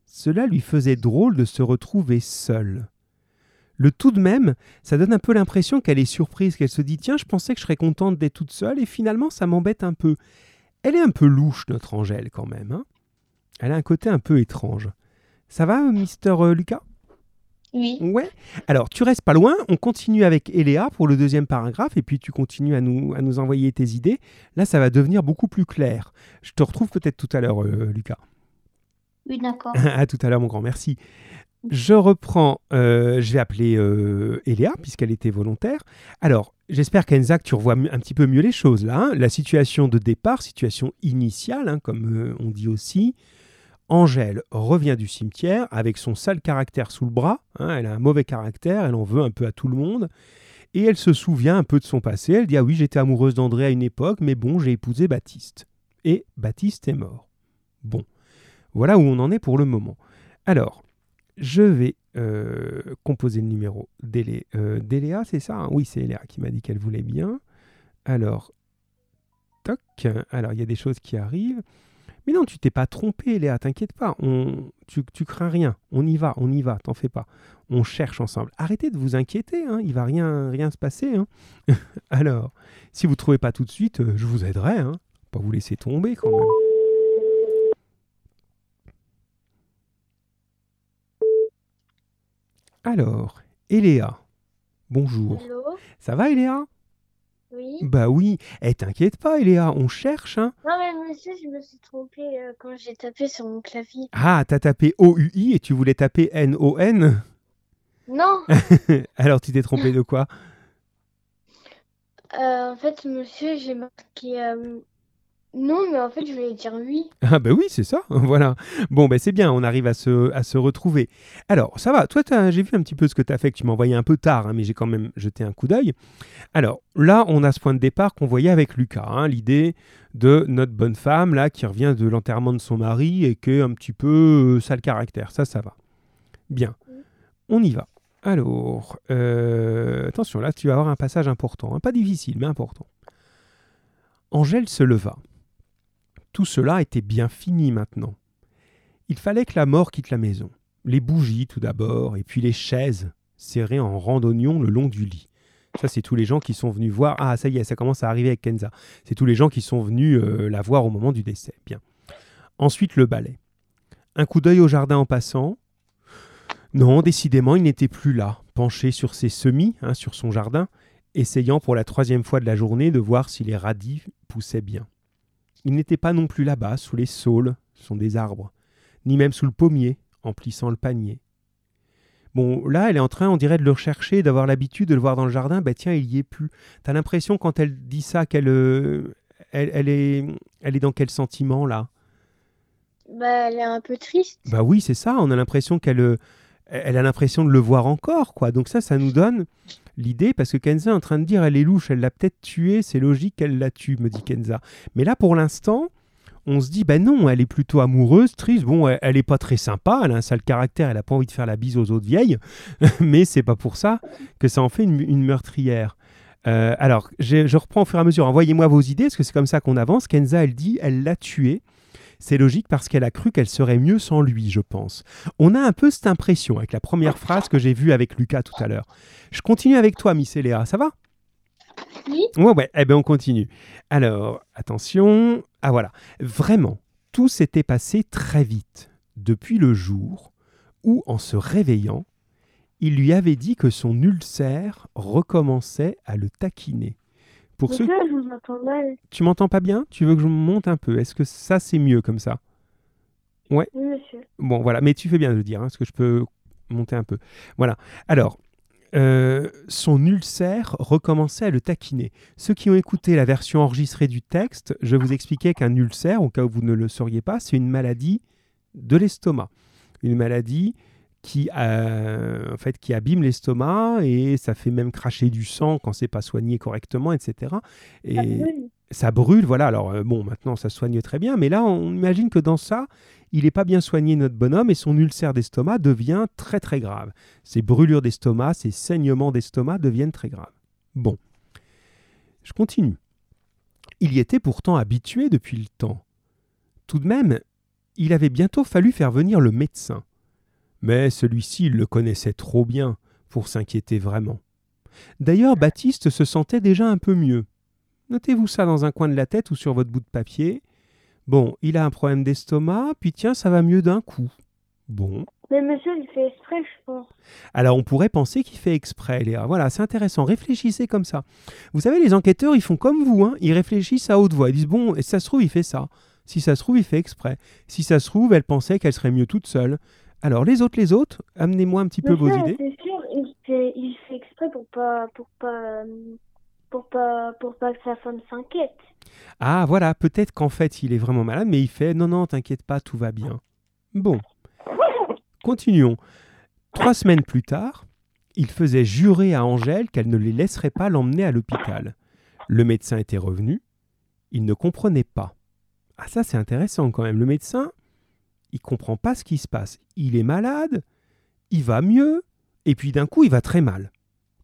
cela lui faisait drôle de se retrouver seule. Le tout de même, ça donne un peu l'impression qu'elle est surprise, qu'elle se dit Tiens, je pensais que je serais contente d'être toute seule, et finalement, ça m'embête un peu. Elle est un peu louche, notre Angèle, quand même. hein. Elle a un côté un peu étrange. Ça va, Mister euh, Lucas? Oui. Ouais. Alors, tu restes pas loin. On continue avec Eléa pour le deuxième paragraphe, et puis tu continues à nous, à nous envoyer tes idées. Là, ça va devenir beaucoup plus clair. Je te retrouve peut-être tout à l'heure, euh, Lucas. Oui, d'accord. à tout à l'heure, mon grand, merci. Je reprends, euh, je vais appeler euh, Eléa, puisqu'elle était volontaire. Alors, j'espère qu'Enzak, tu revois un petit peu mieux les choses là. hein. La situation de départ, situation initiale, hein, comme euh, on dit aussi. Angèle revient du cimetière avec son sale caractère sous le bras. hein. elle a un mauvais caractère, elle en veut un peu à tout le monde. Et elle se souvient un peu de son passé. Elle dit Ah oui, j'étais amoureuse d'André à une époque, mais bon, j'ai épousé Baptiste. Et Baptiste est mort. Bon. Voilà où on en est pour le moment. Alors, je vais euh, composer le numéro d'Élé- euh, d'Eléa, c'est ça hein? Oui, c'est Eléa qui m'a dit qu'elle voulait bien. Alors, toc. Alors, il y a des choses qui arrivent. Mais non, tu t'es pas trompé, Léa, t'inquiète pas. On, tu, tu crains rien. On y va, on y va, t'en fais pas. On cherche ensemble. Arrêtez de vous inquiéter, hein, il va rien, rien se passer. hein. Alors, si vous trouvez pas tout de suite, euh, je vous aiderai. Hein. Pas vous laisser tomber quand même. Alors, Eléa, bonjour. Ça va, Eléa? Oui. Bah oui. Eh, t'inquiète pas, Eléa, on cherche, hein. Non, mais monsieur, je me suis trompée euh, quand j'ai tapé sur mon clavier. Ah, t'as tapé O-U-I et tu voulais taper N-O-N Non Alors, tu t'es trompé de quoi? Euh, En fait, monsieur, j'ai marqué euh, non, mais en fait, je voulais dire oui. Ah bah oui, c'est ça, voilà. Bon, ben c'est bien, on arrive à se, à se retrouver. Alors, ça va, toi, j'ai vu un petit peu ce que tu as fait, que tu m'as envoyé un peu tard, hein, mais j'ai quand même jeté un coup d'œil. Alors, là, on a ce point de départ qu'on voyait avec Lucas, hein, l'idée de notre bonne femme, là, qui revient de l'enterrement de son mari et qui est un petit peu euh, sale caractère. Ça, ça va. Bien, on y va. Alors, euh, attention, là, tu vas avoir un passage important, hein, pas difficile, mais important. Angèle se leva. Tout cela était bien fini maintenant. Il fallait que la mort quitte la maison. Les bougies tout d'abord, et puis les chaises. serrés en rang d'oignons le long du lit. Ça, c'est tous les gens qui sont venus voir. Ah, ça y est, ça commence à arriver avec Kenza. C'est tous les gens qui sont venus euh, la voir au moment du décès. Bien. Ensuite, le balai. Un coup d'œil au jardin en passant. Non, décidément, il n'était plus là, penché sur ses semis, hein, sur son jardin, essayant pour la troisième fois de la journée de voir si les radis poussaient bien. Il n'était pas non plus là-bas, sous les saules, ce sont des arbres, ni même sous le pommier, emplissant le panier. Bon, là, elle est en train, on dirait, de le rechercher, d'avoir l'habitude de le voir dans le jardin. Ben tiens, il y est plus. T'as l'impression, quand elle dit ça, qu'elle euh, elle, est, elle est dans quel sentiment, là? Bah, elle est un peu triste. Bah oui, c'est ça. On a l'impression qu'elle euh, elle a l'impression de le voir encore, quoi. Donc ça, ça nous donne l'idée, parce que Kenza est en train de dire, elle est louche, elle l'a peut-être tuée, c'est logique qu'elle la tue, me dit Kenza. Mais là, pour l'instant, on se dit, ben non, elle est plutôt amoureuse, triste. Bon, elle, n'est pas très sympa, elle a un sale caractère, elle a pas envie de faire la bise aux autres vieilles, mais c'est pas pour ça que ça en fait une, meurtrière. Euh, alors, je, reprends au fur et à mesure. Envoyez-moi vos idées, parce que c'est comme ça qu'on avance. Kenza, elle dit, elle l'a tué. C'est logique parce qu'elle a cru qu'elle serait mieux sans lui, je pense. On a un peu cette impression avec la première phrase que j'ai vue avec Lucas tout à l'heure. Je continue avec toi, Miss Eléa, ça va? Oui. Ouais, ouais, eh bien on continue. Alors, attention. Ah voilà, vraiment, tout s'était passé très vite, depuis le jour où, en se réveillant, il lui avait dit que son ulcère recommençait à le taquiner. Pour ceux... je vous entends mal. Tu m'entends pas bien? Tu veux que je monte un peu? Est-ce que ça, c'est mieux comme ça? Ouais. Oui, monsieur. Bon, voilà, mais tu fais bien de le dire, hein, est-ce que je peux monter un peu Voilà. Alors, euh, son ulcère recommençait à le taquiner. Ceux qui ont écouté la version enregistrée du texte, je vous expliquais qu'un ulcère, au cas où vous ne le sauriez pas, c'est une maladie de l'estomac. Une maladie qui, en fait, qui abîme l'estomac et ça fait même cracher du sang quand c'est pas soigné correctement, etc. Et ça brûle, voilà. Alors euh, bon, maintenant ça soigne très bien, mais là on imagine que dans ça, il n'est pas bien soigné notre bonhomme et son ulcère d'estomac devient très très grave. Ses brûlures d'estomac, ses saignements d'estomac deviennent très graves. Bon, je continue. Il y était pourtant habitué depuis le temps. Tout de même, il avait bientôt fallu faire venir le médecin. Mais celui-ci le connaissait trop bien pour s'inquiéter vraiment. D'ailleurs, Baptiste se sentait déjà un peu mieux. Notez-vous ça dans un coin de la tête ou sur votre bout de papier. Bon, il a un problème d'estomac, puis tiens, ça va mieux d'un coup. Bon. Mais monsieur, il fait exprès, je pense. Alors, on pourrait penser qu'il fait exprès, Léa. Voilà, c'est intéressant. Réfléchissez comme ça. Vous savez, les enquêteurs, ils font comme vous. Hein. Ils réfléchissent à haute voix. Ils disent, bon, et ça se trouve, il fait ça. Si ça se trouve, il fait exprès. Si ça se trouve, elle pensait qu'elle serait mieux toute seule. Alors, les autres, les autres, amenez-moi un petit peu vos idées. C'est sûr, il fait, il fait exprès pour pas, pour pas, pour pas, pour pas que sa femme s'inquiète. Ah, voilà, peut-être qu'en fait, il est vraiment malade, mais il fait non, non, t'inquiète pas, tout va bien. Bon, continuons. Trois semaines plus tard, il faisait jurer à Angèle qu'elle ne les laisserait pas l'emmener à l'hôpital. Le médecin était revenu, il ne comprenait pas. Ah, ça, c'est intéressant quand même. Le médecin, il comprend pas ce qui se passe. Il est malade, il va mieux, et puis d'un coup, il va très mal.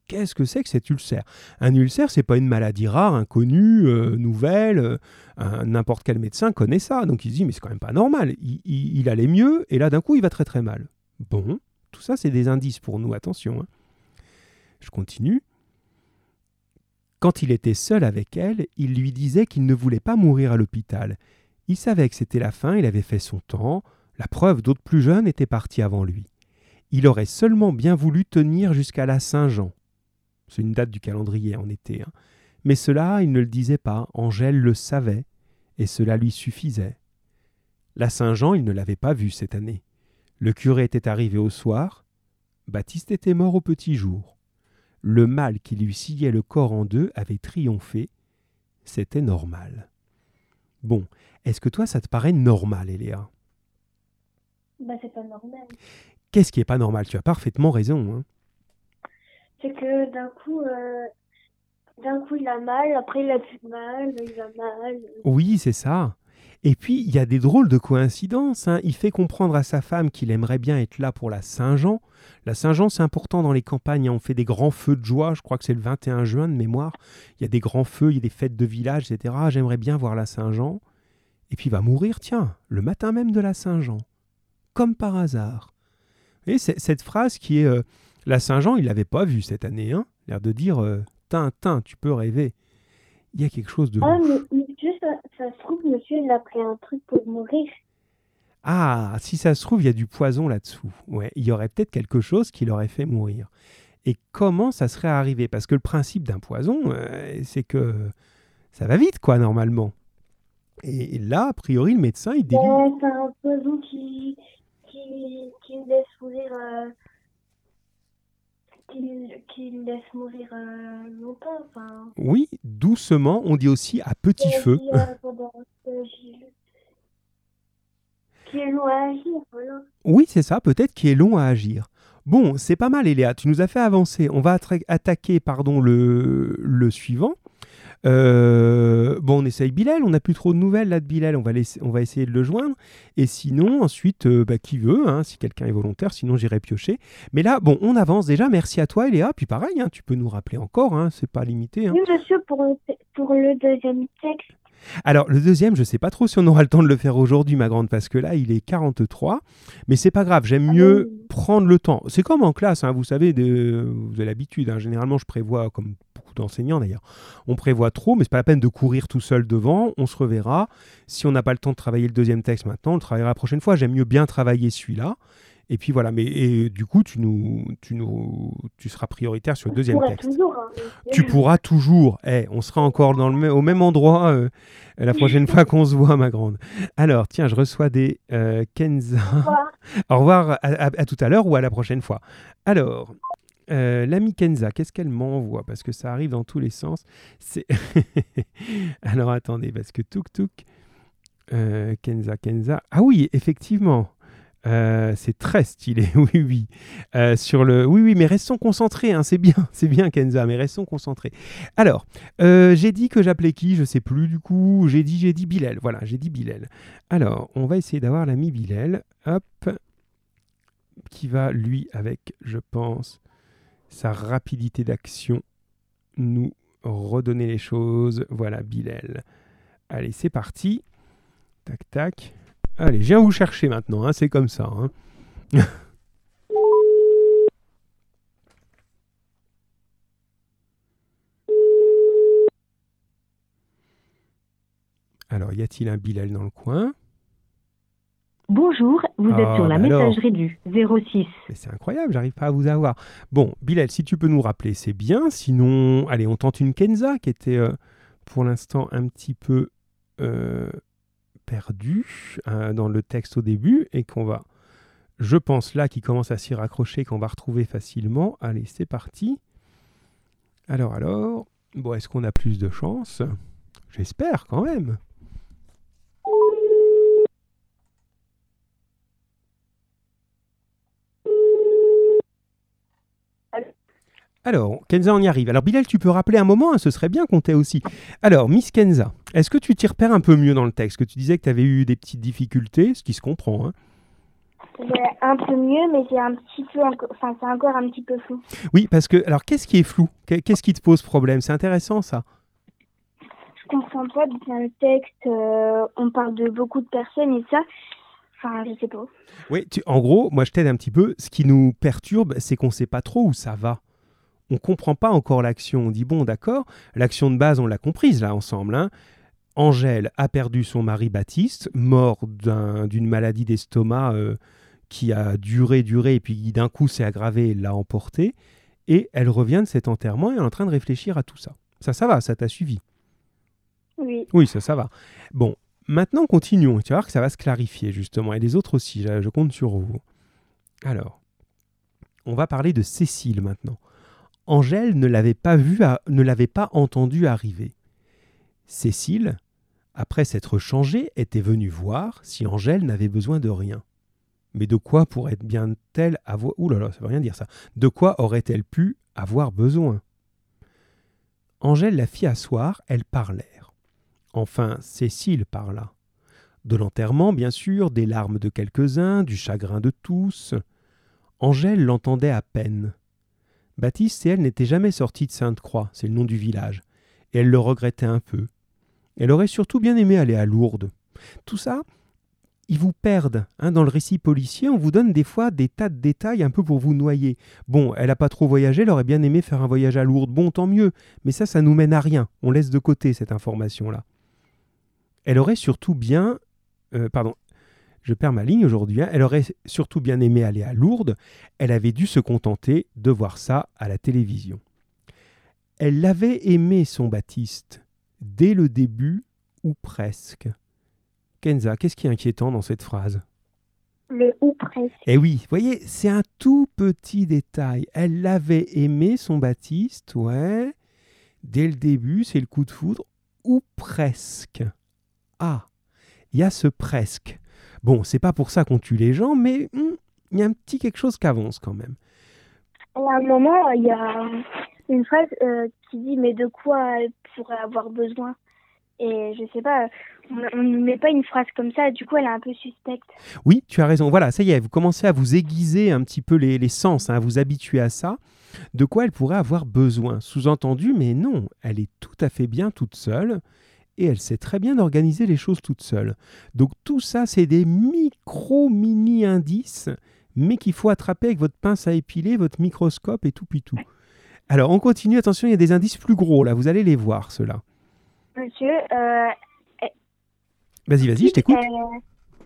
Qu'est-ce que c'est que cet ulcère? Un ulcère, c'est pas une maladie rare, inconnue, euh, nouvelle. Euh, n'importe quel médecin connaît ça. Donc il se dit, mais c'est quand même pas normal. Il, allait mieux, et là, d'un coup, il va très très mal. Bon, tout ça, c'est des indices pour nous. Attention. Hein. Je continue. Quand il était seul avec elle, il lui disait qu'il ne voulait pas mourir à l'hôpital. Il savait que c'était la fin, il avait fait son temps, la preuve d'autres plus jeunes étaient partis avant lui. Il aurait seulement bien voulu tenir jusqu'à la Saint-Jean. C'est une date du calendrier en été. Hein. Mais cela, il ne le disait pas, Angèle le savait, et cela lui suffisait. La Saint-Jean, il ne l'avait pas vue cette année. Le curé était arrivé au soir, Baptiste était mort au petit jour. Le mal qui lui sciait le corps en deux avait triomphé. C'était normal. Bon, est-ce que toi, ça te paraît normal, Eléa? Bah, c'est pas normal. Qu'est-ce qui est pas normal? Tu as parfaitement raison. Hein. c'est que d'un coup, euh, d'un coup, il a mal, après il a plus mal, il a mal. Oui, c'est ça. Et puis, il y a des drôles de coïncidences. Hein. Il fait comprendre à sa femme qu'il aimerait bien être là pour la Saint-Jean. La Saint-Jean, c'est important dans les campagnes. Hein. On fait des grands feux de joie. Je crois que c'est le 21 juin de mémoire. Il y a des grands feux, il y a des fêtes de village, etc. J'aimerais bien voir la Saint-Jean. Et puis il va mourir, tiens, le matin même de la Saint-Jean comme par hasard. Et cette phrase qui est euh, La Saint-Jean, il l'avait pas vu cette année, hein L'air de dire, euh, Tintin, tu peux rêver. Il y a quelque chose de... Ah, mais monsieur, ça, ça se trouve, monsieur, il a pris un truc pour mourir. Ah, si ça se trouve, il y a du poison là-dessous. Ouais, il y aurait peut-être quelque chose qui l'aurait fait mourir. Et comment ça serait arrivé? Parce que le principe d'un poison, euh, c'est que ça va vite, quoi, normalement. Et là, a priori, le médecin, il dit... Ouais, c'est un poison qui, qui, laisse mourir. euh, qui, qui le laisse mourir euh, longtemps. Enfin, Oui, doucement, on dit aussi à petit feu. euh, qui est long à agir, voilà. Oui, c'est ça, peut-être qui est long à agir. Bon, c'est pas mal, Eléa, tu nous as fait avancer. On va attaquer pardon, le, le suivant. Euh, bon, on essaye Bilal, on n'a plus trop de nouvelles là de Bilal, on va, laisser- on va essayer de le joindre. Et sinon, ensuite, euh, bah, qui veut, hein, si quelqu'un est volontaire, sinon j'irai piocher. Mais là, bon, on avance déjà, merci à toi, Eléa. Puis pareil, hein, tu peux nous rappeler encore, hein, c'est pas limité. hein. Oui, monsieur, pour, le- pour le deuxième texte, Alors, le deuxième, je sais pas trop si on aura le temps de le faire aujourd'hui, ma grande, parce que là, il est 43. Mais c'est pas grave, j'aime mieux prendre le temps. C'est comme en classe, hein, vous savez, de, vous avez l'habitude. hein. généralement, je prévois, comme d'enseignants d'ailleurs, on prévoit trop, mais c'est pas la peine de courir tout seul devant. On se reverra. Si on n'a pas le temps de travailler le deuxième texte maintenant, on le travaillera la prochaine fois. J'aime mieux bien travailler celui-là. Et puis voilà, mais et, du coup, tu, nous, tu, nous, tu seras prioritaire sur le deuxième texte. toujours. hein, Tu pourras toujours. Eh, on sera encore dans le au même endroit euh, la prochaine fois qu'on se voit, ma grande. Alors, tiens, je reçois des euh, Kenza. Au revoir, à, à- à tout à l'heure ou à la prochaine fois. Alors, euh, l'ami Kenza, qu'est-ce qu'elle m'envoie? Parce que ça arrive dans tous les sens. Alors, attendez, parce que Touk Touk. euh, Kenza, Kenza. Ah oui, effectivement. Euh, c'est très stylé, oui, oui. Sur le, oui, oui, mais restons concentrés, hein, c'est bien, c'est bien Kenza, mais restons concentrés. Alors, j'ai dit que j'appelais qui, je sais plus du coup. J'ai dit, j'ai dit Bilal. Voilà, j'ai dit Bilal. Alors, on va essayer d'avoir l'ami Bilal. Hop, qui va lui avec, je pense, sa rapidité d'action, nous redonner les choses. Voilà, Bilal. Allez, c'est parti. Tac, tac. Allez, je viens vous chercher maintenant, hein, c'est comme ça. hein. Alors, y a-t-il un Bilal dans le coin? Bonjour, vous Ah, êtes sur la bah messagerie du 06. Mais c'est incroyable, j'arrive pas à vous avoir. Bon, Bilal, si tu peux nous rappeler, c'est bien. Sinon, allez, on tente une Kenza qui était euh, pour l'instant un petit peu euh, perdue euh, dans le texte au début et qu'on va, je pense là, qui commence à s'y raccrocher, qu'on va retrouver facilement. Allez, c'est parti. Alors, alors, bon, est-ce qu'on a plus de chance? J'espère quand même. Alors, Kenza, on y arrive. Alors, Bilal, tu peux rappeler un moment, hein, ce serait bien qu'on t'ait aussi. Alors, Miss Kenza, est-ce que tu t'y repères un peu mieux dans le texte? Que tu disais que tu avais eu des petites difficultés, ce qui se comprend. hein. Ouais, un peu mieux, mais c'est un petit peu, enfin, c'est encore un petit peu flou. Oui, parce que, alors, qu'est-ce qui est flou? Qu'est- Qu'est-ce qui te pose problème? C'est intéressant, ça. Je comprends pas bien le texte. euh, on parle de beaucoup de personnes et ça, enfin, je sais pas. Oui, tu- en gros, moi, je t'aide un petit peu. Ce qui nous perturbe, c'est qu'on ne sait pas trop où ça va. On comprend pas encore l'action. On dit, bon, d'accord, l'action de base, on l'a comprise, là, ensemble. hein. Angèle a perdu son mari Baptiste, mort d'un- d'une maladie d'estomac euh, qui a duré, duré, et puis d'un coup s'est aggravé et l'a emporté. Et elle revient de cet enterrement et elle est en train de réfléchir à tout ça. Ça, ça va, ça t'a suivi. Oui. Oui, ça, ça va. Bon, maintenant continuons. Tu vas voir que ça va se clarifier justement. Et les autres aussi, je compte sur vous. Alors, on va parler de Cécile maintenant. Angèle ne l'avait pas vu, ne l'avait pas entendu arriver. Cécile, après s'être changée, était venue voir si Angèle n'avait besoin de rien. Mais de quoi pourrait bien-elle avoir... Ouh là là, ça veut rien dire ça. De quoi aurait-elle pu avoir besoin? Angèle la fit asseoir, elles parlèrent. Enfin, Cécile parla. De l'enterrement, bien sûr, des larmes de quelques-uns, du chagrin de tous. Angèle l'entendait à peine. Baptiste et elle n'étaient jamais sortis de Sainte-Croix, c'est le nom du village, et elle le regrettait un peu. Elle aurait surtout bien aimé aller à Lourdes. Tout ça, ils vous perdent. Hein. Dans le récit policier, on vous donne des fois des tas de détails un peu pour vous noyer. Bon, elle n'a pas trop voyagé, elle aurait bien aimé faire un voyage à Lourdes. Bon, tant mieux. Mais ça, ça nous mène à rien. On laisse de côté cette information-là. Elle aurait surtout bien... Euh, pardon, je perds ma ligne aujourd'hui. Hein. Elle aurait surtout bien aimé aller à Lourdes. Elle avait dû se contenter de voir ça à la télévision. Elle l'avait aimé, son Baptiste, dès le début ou presque. Kenza, qu'est-ce qui est inquiétant dans cette phrase? Le ou presque. Eh oui, vous voyez, c'est un tout petit détail. Elle l'avait aimé, son Baptiste, ouais. Dès le début, c'est le coup de foudre, ou presque. Ah, il y a ce presque. Bon, c'est pas pour ça qu'on tue les gens, mais hmm, il y a un petit quelque chose qui avance quand même. À un moment, il y a une phrase euh, qui dit Mais de quoi elle pourrait avoir besoin? Et je sais pas, on ne met pas une phrase comme ça, du coup elle est un peu suspecte. Oui, tu as raison. Voilà, ça y est, vous commencez à vous aiguiser un petit peu les, sens, hein, à vous habituer à ça. De quoi elle pourrait avoir besoin? Sous-entendu, mais non, elle est tout à fait bien toute seule et elle sait très bien organiser les choses toute seule. Donc tout ça, c'est des micro-mini-indices, mais qu'il faut attraper avec votre pince à épiler, votre microscope et tout puis tout. Alors on continue, attention, il y a des indices plus gros là, vous allez les voir ceux-là. Monsieur, euh, vas-y, vas-y, je t'écoute. Euh,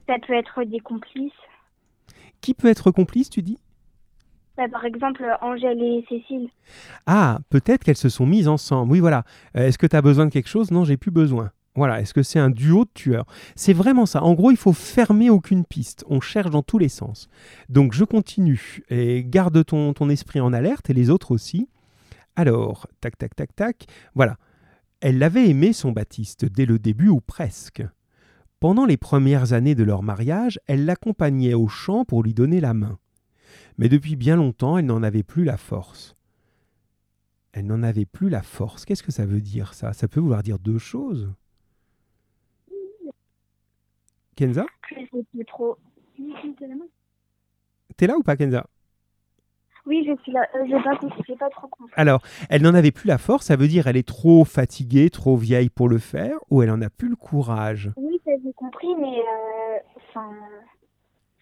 ça peut être des complices? Qui peut être complice, tu dis? Bah, par exemple, Angèle et Cécile. Ah, peut-être qu'elles se sont mises ensemble. Oui, voilà. Euh, est-ce que tu as besoin de quelque chose? Non, j'ai plus besoin. Voilà, est-ce que c'est un duo de tueurs? C'est vraiment ça. En gros, il faut fermer aucune piste. On cherche dans tous les sens. Donc, je continue. Et garde ton, ton esprit en alerte et les autres aussi. Alors, tac, tac, tac, tac. Voilà. Elle l'avait aimé, son Baptiste, dès le début ou presque. Pendant les premières années de leur mariage, elle l'accompagnait au champ pour lui donner la main mais depuis bien longtemps, elle n'en avait plus la force. Elle n'en avait plus la force. Qu'est-ce que ça veut dire ça? Ça peut vouloir dire deux choses. Kenza? Trop. T'es là ou pas, Kenza? Oui, je suis là. Euh, j'ai pas, trop compris. Alors, elle n'en avait plus la force, ça veut dire elle est trop fatiguée, trop vieille pour le faire, ou elle n'en a plus le courage? Oui, j'ai compris, mais euh, enfin,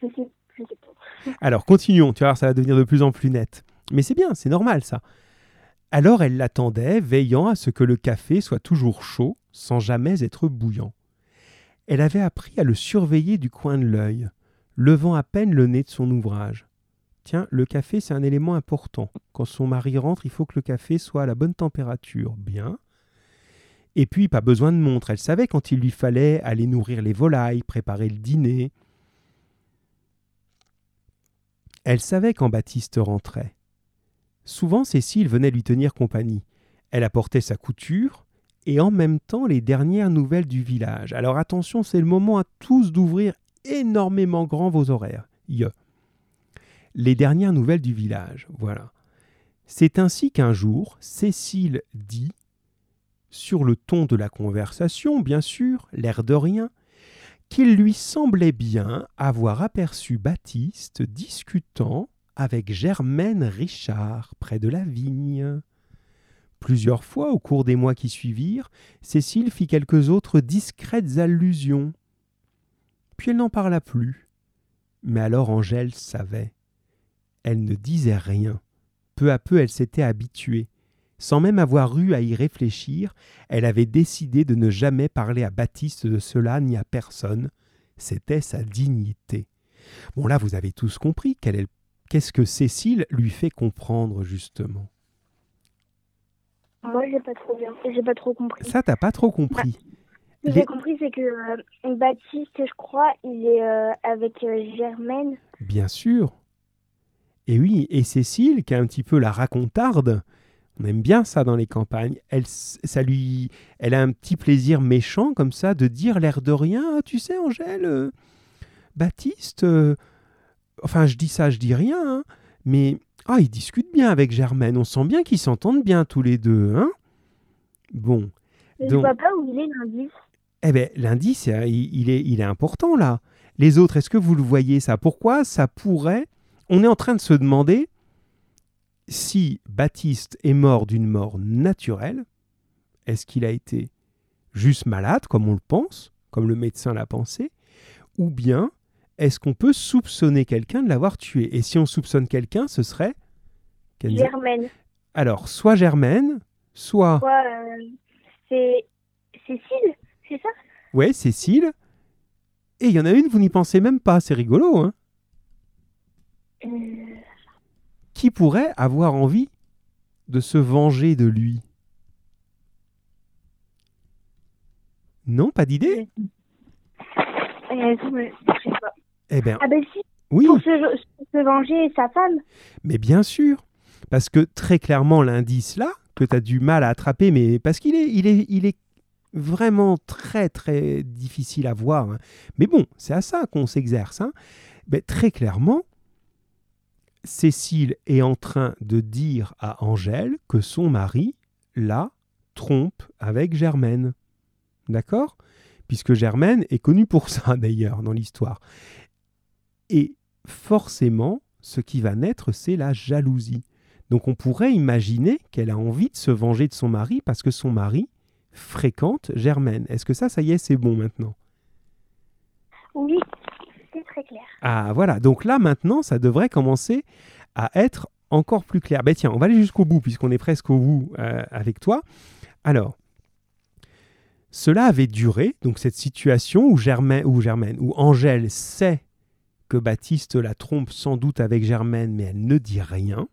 je sais alors, continuons, tu vois, ça va devenir de plus en plus net. Mais c'est bien, c'est normal ça. Alors elle l'attendait, veillant à ce que le café soit toujours chaud, sans jamais être bouillant. Elle avait appris à le surveiller du coin de l'œil, levant à peine le nez de son ouvrage. Tiens, le café, c'est un élément important. Quand son mari rentre, il faut que le café soit à la bonne température. Bien. Et puis, pas besoin de montre. Elle savait quand il lui fallait aller nourrir les volailles, préparer le dîner, elle savait quand Baptiste rentrait. Souvent Cécile venait lui tenir compagnie. Elle apportait sa couture et en même temps les dernières nouvelles du village. Alors attention, c'est le moment à tous d'ouvrir énormément grand vos horaires. Les dernières nouvelles du village, voilà. C'est ainsi qu'un jour, Cécile dit, sur le ton de la conversation, bien sûr, l'air de rien, qu'il lui semblait bien avoir aperçu Baptiste discutant avec Germaine Richard près de la vigne. Plusieurs fois au cours des mois qui suivirent, Cécile fit quelques autres discrètes allusions. Puis elle n'en parla plus. Mais alors Angèle savait. Elle ne disait rien. Peu à peu elle s'était habituée. Sans même avoir eu à y réfléchir, elle avait décidé de ne jamais parler à Baptiste de cela ni à personne. C'était sa dignité. Bon là, vous avez tous compris qu'est-ce que Cécile lui fait comprendre justement. Moi, j'ai pas trop bien, j'ai pas trop compris. Ça, t'as pas trop compris. Ce que j'ai compris, c'est que euh, Baptiste, je crois, il est euh, avec euh, Germaine. Bien sûr. Et oui, et Cécile, qui est un petit peu la racontarde, on aime bien ça dans les campagnes. Elle, ça lui, elle a un petit plaisir méchant comme ça de dire l'air de rien. Ah, tu sais, Angèle, euh, Baptiste, euh, enfin, je dis ça, je dis rien, hein, mais ah, ils discutent bien avec Germaine. On sent bien qu'ils s'entendent bien tous les deux, hein Bon. Je ne vois pas où il est l'indice. Eh bien, l'indice, euh, il, est, il est important là. Les autres, est-ce que vous le voyez ça? Pourquoi? Ça pourrait On est en train de se demander si Baptiste est mort d'une mort naturelle, est-ce qu'il a été juste malade, comme on le pense, comme le médecin l'a pensé, ou bien est-ce qu'on peut soupçonner quelqu'un de l'avoir tué? Et si on soupçonne quelqu'un, ce serait Kenza Germaine. Alors, soit Germaine, soit... Euh, c'est Cécile, c'est ça? Ouais, Cécile. Et il y en a une, vous n'y pensez même pas, c'est rigolo, hein? Euh, Qui pourrait avoir envie de se venger de lui? Non, pas d'idée? Euh, je sais pas. Eh bien, Ah ben si, oui, pour se, se venger sa femme. mais bien sûr. Parce que très clairement, l'indice là, que tu as du mal à attraper, mais parce qu'il est, il est, il est vraiment très, très difficile à voir. hein. Mais bon, c'est à ça qu'on s'exerce. hein. Ben, très clairement, Cécile est en train de dire à Angèle que son mari la trompe avec Germaine. D'accord? Puisque Germaine est connue pour ça d'ailleurs dans l'histoire. Et forcément, ce qui va naître, c'est la jalousie. Donc on pourrait imaginer qu'elle a envie de se venger de son mari parce que son mari fréquente Germaine. Est-ce que ça, ça y est, c'est bon maintenant? Oui, clair. Ah voilà, donc là maintenant, ça devrait commencer à être encore plus clair. Ben tiens, on va aller jusqu'au bout puisqu'on est presque au bout euh, avec toi. Alors, cela avait duré, donc cette situation où Germaine, où Germaine, où Angèle sait que Baptiste la trompe sans doute avec Germaine, mais elle ne dit rien.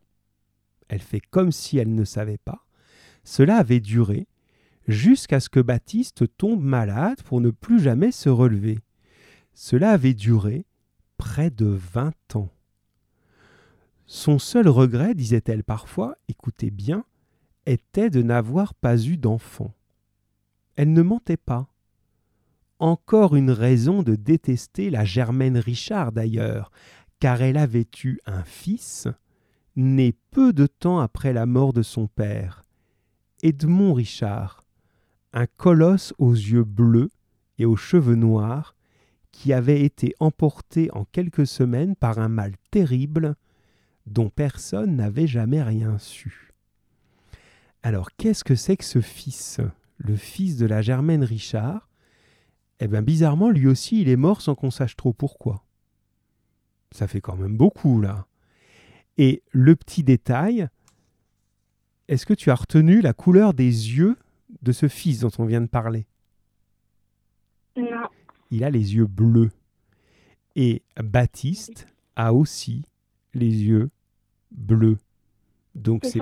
Elle fait comme si elle ne savait pas. Cela avait duré jusqu'à ce que Baptiste tombe malade pour ne plus jamais se relever. Cela avait duré près de vingt ans. Son seul regret, disait-elle parfois, écoutez bien, était de n'avoir pas eu d'enfant. Elle ne mentait pas. Encore une raison de détester la Germaine Richard d'ailleurs, car elle avait eu un fils, né peu de temps après la mort de son père, Edmond Richard, un colosse aux yeux bleus et aux cheveux noirs, qui avait été emporté en quelques semaines par un mal terrible dont personne n'avait jamais rien su. Alors qu'est-ce que c'est que ce fils? Le fils de la Germaine Richard? Eh bien bizarrement, lui aussi, il est mort sans qu'on sache trop pourquoi. Ça fait quand même beaucoup là. Et le petit détail, est-ce que tu as retenu la couleur des yeux de ce fils dont on vient de parler? Non. Il a les yeux bleus. Et Baptiste a aussi les yeux bleus. Donc C'est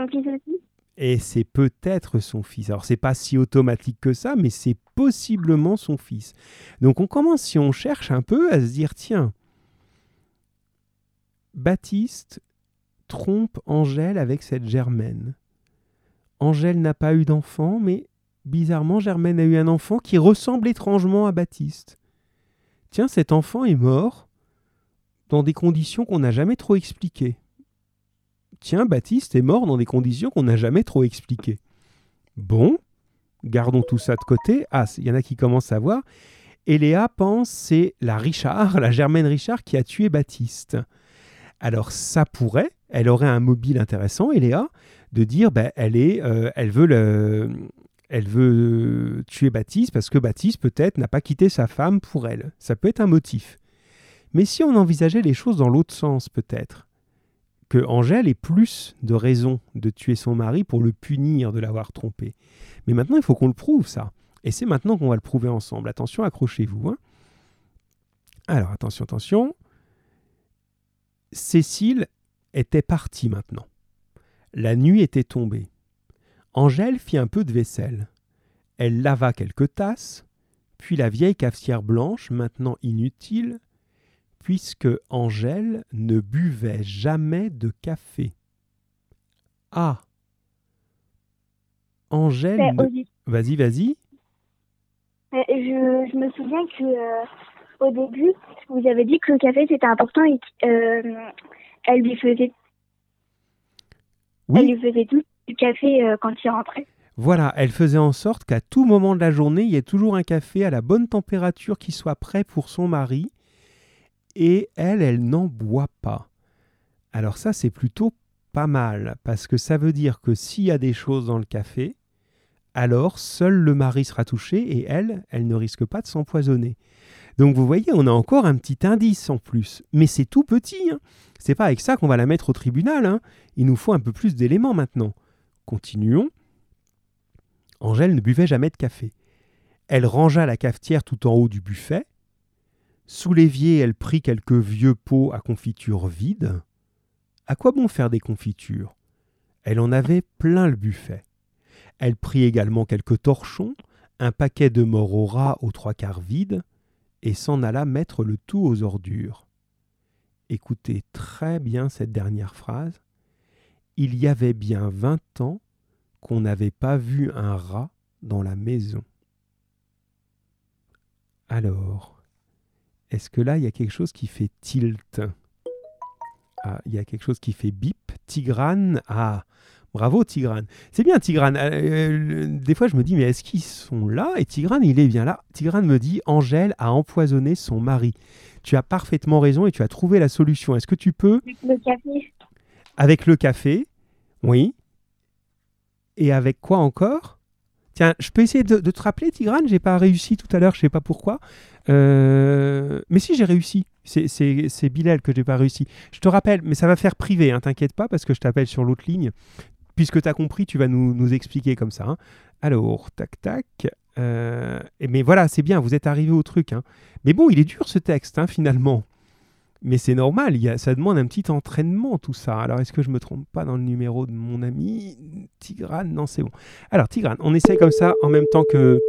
et c'est peut-être son fils. Alors c'est pas si automatique que ça, mais c'est possiblement son fils. Donc on commence si on cherche un peu à se dire tiens, Baptiste trompe Angèle avec cette Germaine. Angèle n'a pas eu d'enfant, mais bizarrement Germaine a eu un enfant qui ressemble étrangement à Baptiste. Tiens, cet enfant est mort dans des conditions qu'on n'a jamais trop expliquées. Tiens, Baptiste est mort dans des conditions qu'on n'a jamais trop expliquées. Bon, gardons tout ça de côté. Ah, il y en a qui commencent à voir. Et Léa pense c'est la Richard, la Germaine Richard qui a tué Baptiste. Alors ça pourrait, elle aurait un mobile intéressant, Eléa, de dire ben, elle est, euh, elle veut le, elle veut tuer Baptiste parce que Baptiste peut-être n'a pas quitté sa femme pour elle. Ça peut être un motif. Mais si on envisageait les choses dans l'autre sens, peut-être que Angèle ait plus de raisons de tuer son mari pour le punir de l'avoir trompé. Mais maintenant, il faut qu'on le prouve, ça. Et c'est maintenant qu'on va le prouver ensemble. Attention, accrochez-vous. hein. Alors, attention, attention. Cécile était partie maintenant. La nuit était tombée. Angèle fit un peu de vaisselle. Elle lava quelques tasses, puis la vieille cafetière blanche, maintenant inutile, puisque Angèle ne buvait jamais de café. Ah Angèle. Ne- Vas-y, vas-y. je, je me souviens que euh, au début, vous avez dit que le café c'était important et qu'elle lui faisait, elle Oui, lui faisait tout du café euh, quand il rentrait. voilà, elle faisait en sorte qu'à tout moment de la journée, il y ait toujours un café à la bonne température qui soit prêt pour son mari. Et elle, elle n'en boit pas. Alors ça, c'est plutôt pas mal, parce que ça veut dire que s'il y a des choses dans le café, alors seul le mari sera touché et elle, elle ne risque pas de s'empoisonner. Donc vous voyez, on a encore un petit indice en plus, mais c'est tout petit. Hein. C'est pas avec ça qu'on va la mettre au tribunal. Hein. Il nous faut un peu plus d'éléments maintenant. Continuons. Angèle ne buvait jamais de café. Elle rangea la cafetière tout en haut du buffet. Sous l'évier, elle prit quelques vieux pots à confiture vides. À quoi bon faire des confitures? Elle en avait plein le buffet. Elle prit également quelques torchons, un paquet de morts rats aux trois quarts vides, et s'en alla mettre le tout aux ordures. Écoutez très bien cette dernière phrase. Il y avait bien vingt ans qu'on n'avait pas vu un rat dans la maison. Alors, est-ce que là, il y a quelque chose qui fait tilt? Ah, il y a quelque chose qui fait bip. Tigrane? Ah, Bravo Tigrane. C'est bien Tigrane. Euh, euh, des fois je me dis mais est-ce qu'ils sont là? Et Tigrane il est bien là. Tigrane me dit Angèle a empoisonné son mari. Tu as parfaitement raison et tu as trouvé la solution. Est-ce que tu peux le. Avec le café, oui. Et avec quoi encore? Tiens, je peux essayer de, te rappeler, Tigrane? J'ai pas réussi tout à l'heure, je sais pas pourquoi. Euh, mais si, j'ai réussi. C'est Bilal que j'ai pas réussi. Je te rappelle, mais ça va faire privé, hein, t'inquiète pas, parce que je t'appelle sur l'autre ligne puisque tu as compris, tu vas nous, expliquer comme ça. Hein. Alors, tac, tac. Euh, mais voilà, c'est bien, vous êtes arrivé au truc. Hein. Mais bon, il est dur ce texte, hein, finalement. Mais c'est normal, ça demande un petit entraînement, tout ça. Alors, est-ce que je me trompe pas dans le numéro de mon ami Tigrane Non, c'est bon. Alors, Tigrane, on essaie comme ça en même temps que.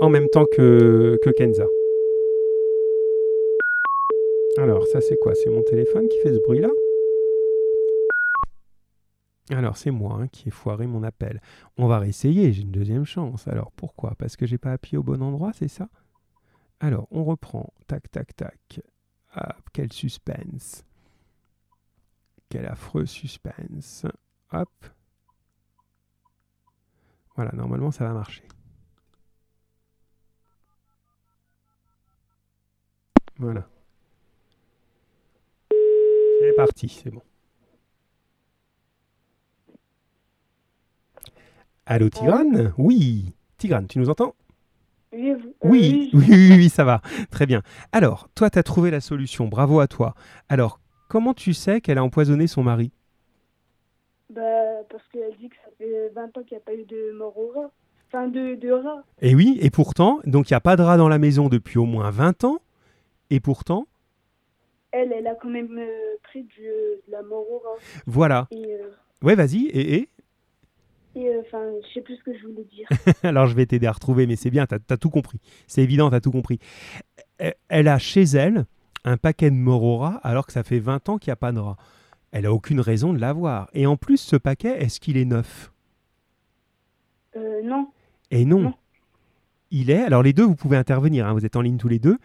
En même temps que, Kenza. Alors, ça, c'est quoi? C'est mon téléphone qui fait ce bruit-là? Alors c'est moi hein, qui ai foiré mon appel. On va réessayer, j'ai une deuxième chance. Alors pourquoi? Parce que j'ai pas appuyé au bon endroit, c'est ça? Alors on reprend. Tac, tac, tac. Ah, quel suspense. Quel affreux suspense. Hop. Voilà, normalement ça va marcher. Voilà. C'est parti, c'est bon. Allô Tigrane Oui. Tigrane, tu nous entends? Oui, oui, oui, oui, ça va. Très bien. Alors, toi, tu as trouvé la solution. Bravo à toi. Alors, comment tu sais qu'elle a empoisonné son mari? Bah, Parce qu'elle dit que ça fait 20 ans qu'il n'y a pas eu de mort au rat. Enfin, de, de rat. Et oui, et pourtant, donc il n'y a pas de rat dans la maison depuis au moins 20 ans. Et pourtant? Elle, elle a quand même euh, pris du, de la mort au rat. Voilà. Euh, ouais, vas-y. Et, et? Euh, enfin, je sais plus ce que je voulais dire. Alors je vais t'aider à retrouver, mais c'est bien, tu as, tout compris. C'est évident, tu as tout compris. Elle a chez elle un paquet de morora alors que ça fait 20 ans qu'il n'y a pas de rat. Elle a aucune raison de l'avoir. Et en plus, ce paquet, est-ce qu'il est neuf? Euh, Non. Et non. Il est, alors les deux, vous pouvez intervenir, hein, vous êtes en ligne tous les deux.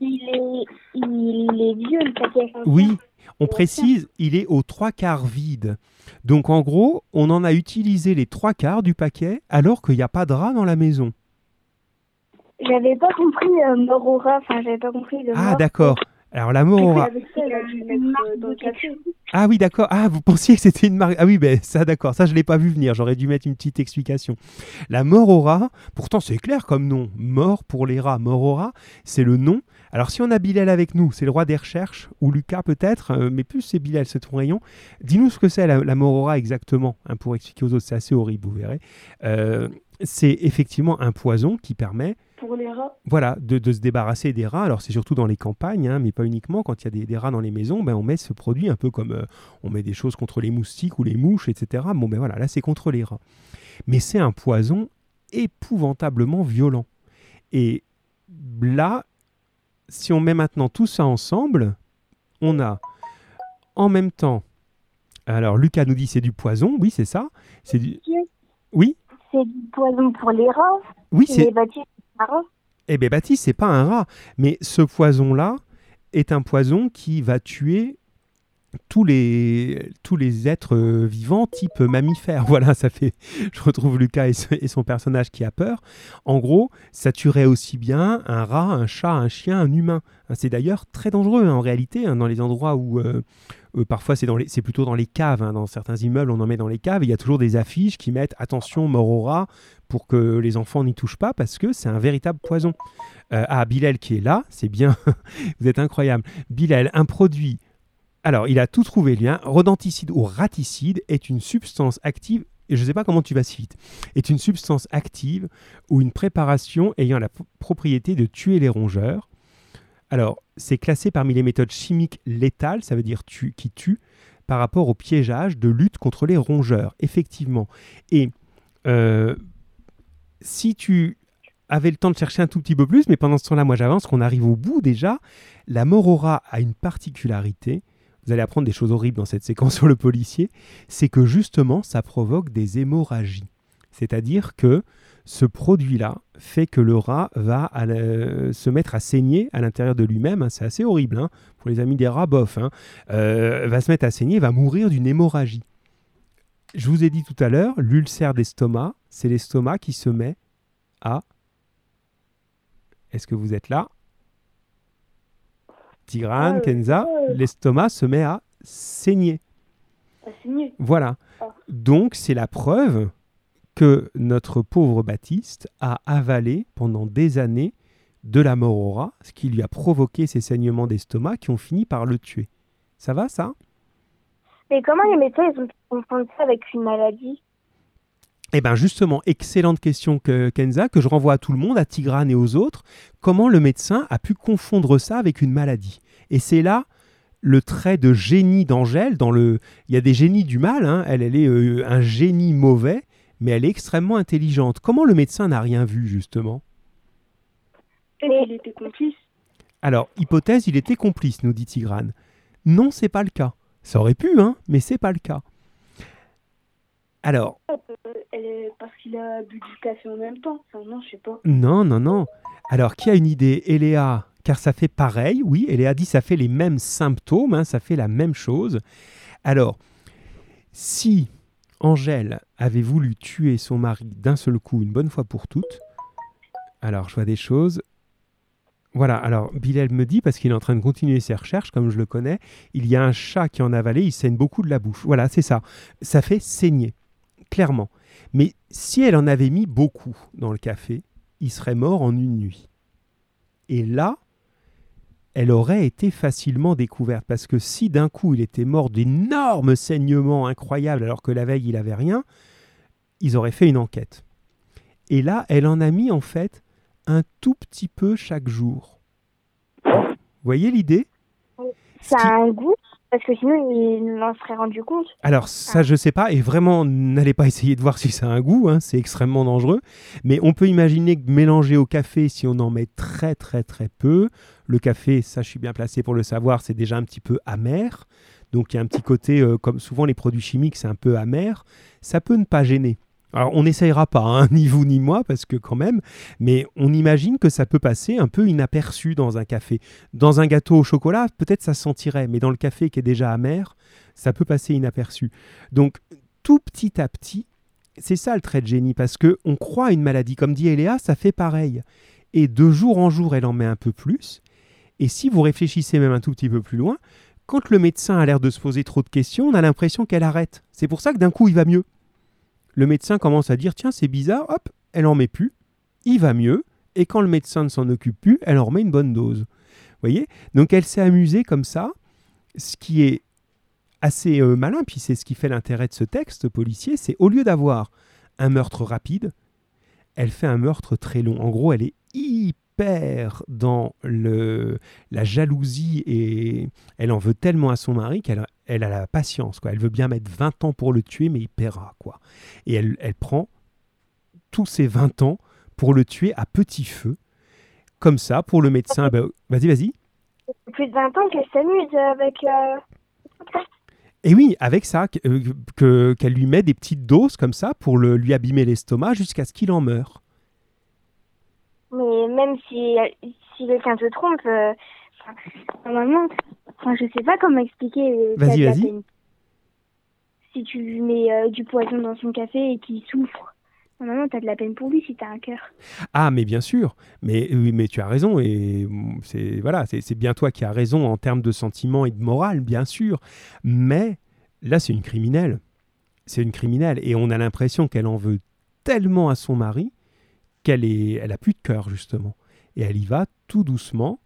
Il est, il est vieux le paquet. Oui, on précise, il est aux trois quarts vide. Donc en gros, on en a utilisé les trois quarts du paquet alors qu'il n'y a pas de rat dans la maison. J'avais pas compris euh, Morora, enfin j'avais pas compris le Ah d'accord. Alors la Morora. Ah oui d'accord. Ah vous pensiez que c'était une marque. Ah oui ben ça d'accord. Ça je l'ai pas vu venir. J'aurais dû mettre une petite explication. La Morora, pourtant c'est clair comme nom. Mort pour les rats. Morora, c'est le nom alors si on a Bilal avec nous, c'est le roi des recherches, ou Lucas peut-être, euh, mais plus c'est Bilal, c'est ton rayon. Dis-nous ce que c'est la, morora exactement, hein, pour expliquer aux autres, c'est assez horrible, vous verrez. Euh, c'est effectivement un poison qui permet... Pour les rats Voilà, de, se débarrasser des rats. Alors c'est surtout dans les campagnes, hein, mais pas uniquement. Quand il y a des, rats dans les maisons, ben, on met ce produit un peu comme euh, on met des choses contre les moustiques ou les mouches, etc. Bon ben voilà, là c'est contre les rats. Mais c'est un poison épouvantablement violent. Et là, si on met maintenant tout ça ensemble, on a en même temps. Alors Lucas nous dit c'est du poison, oui c'est ça. C'est du. Oui. C'est du poison pour les rats? Oui c'est. Eh bien Baptiste c'est pas un rat, mais ce poison là est un poison qui va tuer tous les, tous les êtres euh, vivants type mammifère. Voilà, ça fait. Je retrouve Lucas et, son personnage qui a peur. En gros, ça tuerait aussi bien un rat, un chat, un chien, un humain. C'est d'ailleurs très dangereux hein, en réalité, hein, dans les endroits où. Euh, euh, parfois, c'est, c'est plutôt dans les caves. Hein. dans certains immeubles, on en met dans les caves. Il y a toujours des affiches qui mettent attention, mort au rat, pour que les enfants n'y touchent pas, parce que c'est un véritable poison. ah, Bilal qui est là, c'est bien. Vous êtes incroyable. Bilal, un produit alors, il a tout trouvé lien. Rodenticide ou raticide est une substance active, et je ne sais pas comment tu vas si vite, est une substance active ou une préparation ayant la propriété de tuer les rongeurs. Alors, c'est classé parmi les méthodes chimiques létales, ça veut dire qui tue, par rapport au piégeage de lutte contre les rongeurs, effectivement. Et euh, si tu avais le temps de chercher un tout petit peu plus, mais pendant ce temps-là, moi j'avance, qu'on arrive au bout déjà, la morora a une particularité, vous allez apprendre des choses horribles dans cette séquence sur le policier, c'est que justement ça provoque des hémorragies. C'est-à-dire que ce produit-là fait que le rat va se mettre à saigner à l'intérieur de lui-même. Hein. c'est assez horrible hein, pour les amis des rats, bof. Hein. Euh, va se mettre à saigner, va mourir d'une hémorragie. Je vous ai dit tout à l'heure, l'ulcère d'estomac, c'est l'estomac qui se met à... Est-ce que vous êtes là? Tigrane, Kenza, l'estomac se met à saigner. À saigner. Voilà. Ah. Donc c'est la preuve que notre pauvre Baptiste a avalé pendant des années de la mort ce qui lui a provoqué ces saignements d'estomac qui ont fini par le tuer. Ça va ça? Mais comment les médecins ils ont confondu ça avec une maladie? Eh bien justement, excellente question que Kenza, que je renvoie à tout le monde, à Tigrane et aux autres. Comment le médecin a pu confondre ça avec une maladie? Et c'est là le trait de génie d'Angèle. Dans le, il y a des génies du mal. Hein. Elle, elle est euh, un génie mauvais, mais elle est extrêmement intelligente. Comment le médecin n'a rien vu justement? Il était complice. Alors, hypothèse, il était complice, nous dit Tigrane. Non, c'est pas le cas. Ça aurait pu, hein, mais c'est pas le cas. Alors. Parce qu'il a bu du café en même temps. non, je sais pas. Non, non, non. Alors, qui a une idée? Eléa, car ça fait pareil, oui, Eléa dit ça fait les mêmes symptômes, hein, ça fait la même chose. Alors, si Angèle avait voulu tuer son mari d'un seul coup, une bonne fois pour toutes, alors je vois des choses. Voilà, alors Bilal me dit, parce qu'il est en train de continuer ses recherches, comme je le connais, il y a un chat qui en a avalé, il saigne beaucoup de la bouche. Voilà, c'est ça. Ça fait saigner clairement. Mais si elle en avait mis beaucoup dans le café, il serait mort en une nuit. Et là, elle aurait été facilement découverte, parce que si d'un coup il était mort d'énormes saignements incroyables alors que la veille il avait rien, ils auraient fait une enquête. Et là, elle en a mis en fait un tout petit peu chaque jour. Vous voyez l'idée? Ça a un goût parce que sinon, il en serait rendu compte. Alors, ça, ah. je sais pas. Et vraiment, n'allez pas essayer de voir si ça a un goût. Hein, c'est extrêmement dangereux. Mais on peut imaginer que mélanger au café, si on en met très, très, très peu, le café, ça, je suis bien placé pour le savoir, c'est déjà un petit peu amer. Donc, il y a un petit côté, euh, comme souvent les produits chimiques, c'est un peu amer. Ça peut ne pas gêner. Alors on n'essayera pas, hein, ni vous ni moi, parce que quand même, mais on imagine que ça peut passer un peu inaperçu dans un café. Dans un gâteau au chocolat, peut-être ça se sentirait, mais dans le café qui est déjà amer, ça peut passer inaperçu. Donc tout petit à petit, c'est ça le trait de génie, parce que on croit à une maladie, comme dit Eléa, ça fait pareil. Et de jour en jour, elle en met un peu plus. Et si vous réfléchissez même un tout petit peu plus loin, quand le médecin a l'air de se poser trop de questions, on a l'impression qu'elle arrête. C'est pour ça que d'un coup, il va mieux. Le médecin commence à dire tiens, c'est bizarre, hop, elle en met plus, il va mieux, et quand le médecin ne s'en occupe plus, elle en remet une bonne dose. Vous voyez? Donc elle s'est amusée comme ça, ce qui est assez euh, malin, puis c'est ce qui fait l'intérêt de ce texte policier, c'est au lieu d'avoir un meurtre rapide, elle fait un meurtre très long. En gros, elle est hyper perd dans le, la jalousie et elle en veut tellement à son mari qu'elle elle a la patience. Quoi. Elle veut bien mettre 20 ans pour le tuer, mais il paiera. Quoi. Et elle, elle prend tous ces 20 ans pour le tuer à petit feu. Comme ça, pour le médecin, ben, vas-y, vas-y. Plus de 20 ans qu'elle s'amuse avec... Euh, et oui, avec ça, euh, que, qu'elle lui met des petites doses comme ça pour le, lui abîmer l'estomac jusqu'à ce qu'il en meure. Mais même si, si quelqu'un se trompe, euh, normalement, Enfin, je sais pas comment expliquer. euh, Vas-y, vas-y. Si tu lui mets euh, du poison dans son café et qu'il souffre, normalement, t'as de la peine pour lui si t'as un cœur. Ah, mais bien sûr. Mais oui, mais tu as raison et mm, c'est voilà, c'est c'est bien toi qui as raison en termes de sentiments et de morale, bien sûr. Mais là, c'est une criminelle. C'est une criminelle et on a l'impression qu'elle en veut tellement à son mari qu'elle est, elle a plus de cœur justement. Et elle y va tout doucement,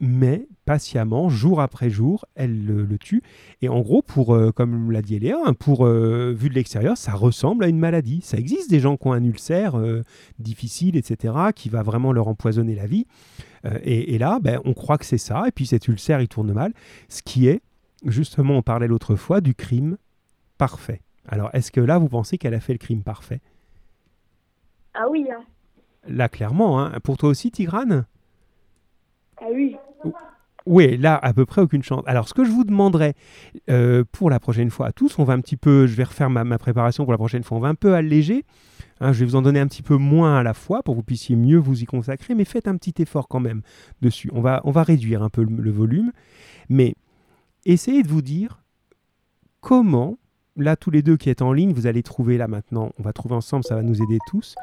mais patiemment, jour après jour, elle le, tue. Et en gros, pour, euh, comme l'a dit Eléa, hein, pour euh, vu de l'extérieur, ça ressemble à une maladie. Ça existe des gens qui ont un ulcère euh, difficile, etc., qui va vraiment leur empoisonner la vie. Et, et là, ben, on croit que c'est ça, et puis cet ulcère, il tourne mal, ce qui est, justement, on parlait l'autre fois, du crime parfait. Alors, est-ce que là, vous pensez qu'elle a fait le crime parfait? Ah oui, hein. Là, clairement, hein. pour toi aussi, Tigrane? Ah oui. Oui, là, à peu près aucune chance. Alors, ce que je vous demanderais euh, pour la prochaine fois à tous, on va un petit peu, je vais refaire ma, ma préparation pour la prochaine fois, on va un peu alléger. Hein, je vais vous en donner un petit peu moins à la fois pour que vous puissiez mieux vous y consacrer, mais faites un petit effort quand même dessus. On va, on va réduire un peu le, le volume, mais essayez de vous dire comment, là, tous les deux qui êtes en ligne, vous allez trouver là maintenant, on va trouver ensemble, ça va nous aider tous,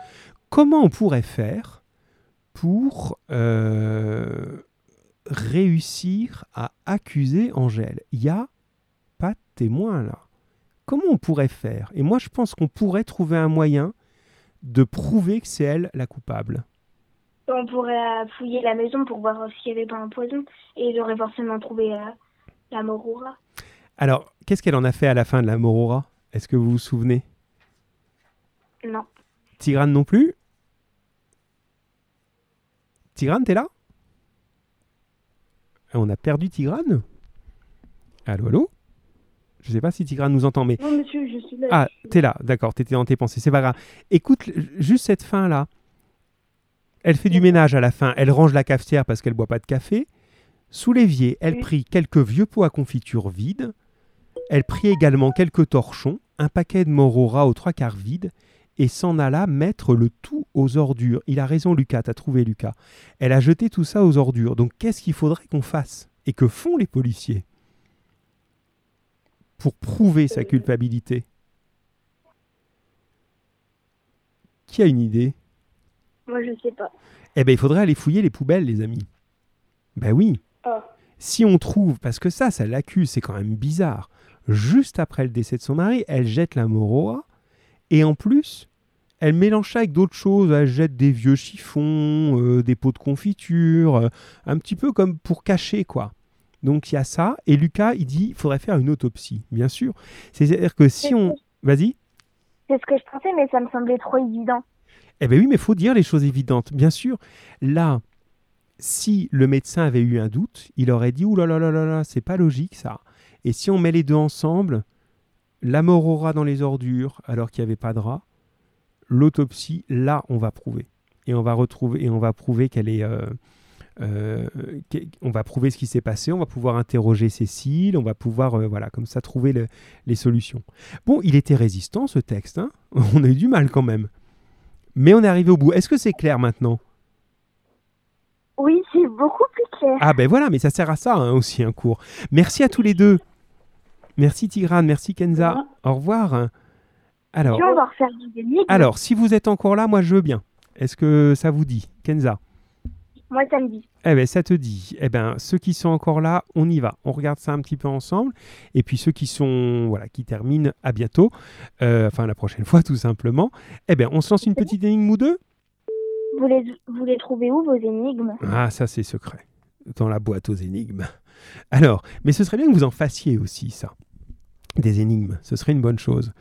comment on pourrait faire pour euh, réussir à accuser Angèle? Il n'y a pas de témoin là. Comment on pourrait faire? Et moi, je pense qu'on pourrait trouver un moyen de prouver que c'est elle la coupable. On pourrait euh, fouiller la maison pour voir s'il n'y avait pas un poison. Et il aurait forcément trouvé euh, la morora. Alors, qu'est-ce qu'elle en a fait à la fin de la Morora? Est-ce que vous vous souvenez? Non. Tigrane non plus? Tigrane, t'es là? Ah, On a perdu Tigrane? Allô, allô? Je sais pas si Tigrane nous entend, mais Non, monsieur, je suis là. Ah, suis t'es là, d'accord, t'étais dans tes pensées, c'est pas grave. Écoute, juste cette fin-là. Elle fait du ménage à la fin, elle range la cafetière parce qu'elle boit pas de café. Sous l'évier, elle prit quelques vieux pots à confiture vides. Elle prit également quelques torchons, un paquet de morora aux trois quarts vide, et s'en alla mettre le tout aux ordures. Il a raison, Lucas, t'as trouvé Lucas. Elle a jeté tout ça aux ordures. Donc qu'est-ce qu'il faudrait qu'on fasse Et que font les policiers pour prouver sa culpabilité? Qui a une idée? Moi, je sais pas. Eh bien, il faudrait aller fouiller les poubelles, les amis. Ben oui. Ah. Si on trouve, parce que ça, ça l'accuse, c'est quand même bizarre. Juste après le décès de son mari, elle jette la moroa et en plus, elle mélange ça avec d'autres choses. Elle jette des vieux chiffons, euh, des pots de confiture, euh, un petit peu comme pour cacher, quoi. Donc il y a ça. Et Lucas, il dit, il faudrait faire une autopsie, bien sûr. C'est-à-dire que si on... Vas-y. C'est ce que je pensais, mais ça me semblait trop évident. Eh bien oui, mais il faut dire les choses évidentes. Bien sûr, là, si le médecin avait eu un doute, il aurait dit Ouh là là là là là, c'est pas logique ça. Et si on met les deux ensemble, la mort au rat dans les ordures alors qu'il n'y avait pas de rat, l'autopsie, là, on va prouver. Et on va retrouver et on va prouver qu'elle est. euh, euh, on va prouver ce qui s'est passé, on va pouvoir interroger Cécile, on va pouvoir, euh, voilà, comme ça, trouver le- les solutions. Bon, il était résistant ce texte, hein on a eu du mal quand même. Mais on est arrivé au bout. Est-ce que c'est clair maintenant? Oui, c'est beaucoup plus clair. Ah ben voilà, mais ça sert à ça hein, aussi un cours. Merci à tous les deux. Merci Tigrane, merci Kenza. Au revoir. Alors, Puis on va refaire des énigmes. alors, si vous êtes encore là, moi je veux bien. Est-ce que ça vous dit, Kenza? Moi, ça me dit. Eh ben ça te dit. Eh ben ceux qui sont encore là, on y va. On regarde ça un petit peu ensemble. Et puis ceux qui sont voilà, qui terminent, à bientôt. Euh, enfin la prochaine fois tout simplement. Eh ben on se lance une petite énigme ou deux? Vous les, vous les trouvez où, vos énigmes? Ah, ça c'est secret. Dans la boîte aux énigmes. Alors, mais ce serait bien que vous en fassiez aussi, ça. Des énigmes. Ce serait une bonne chose.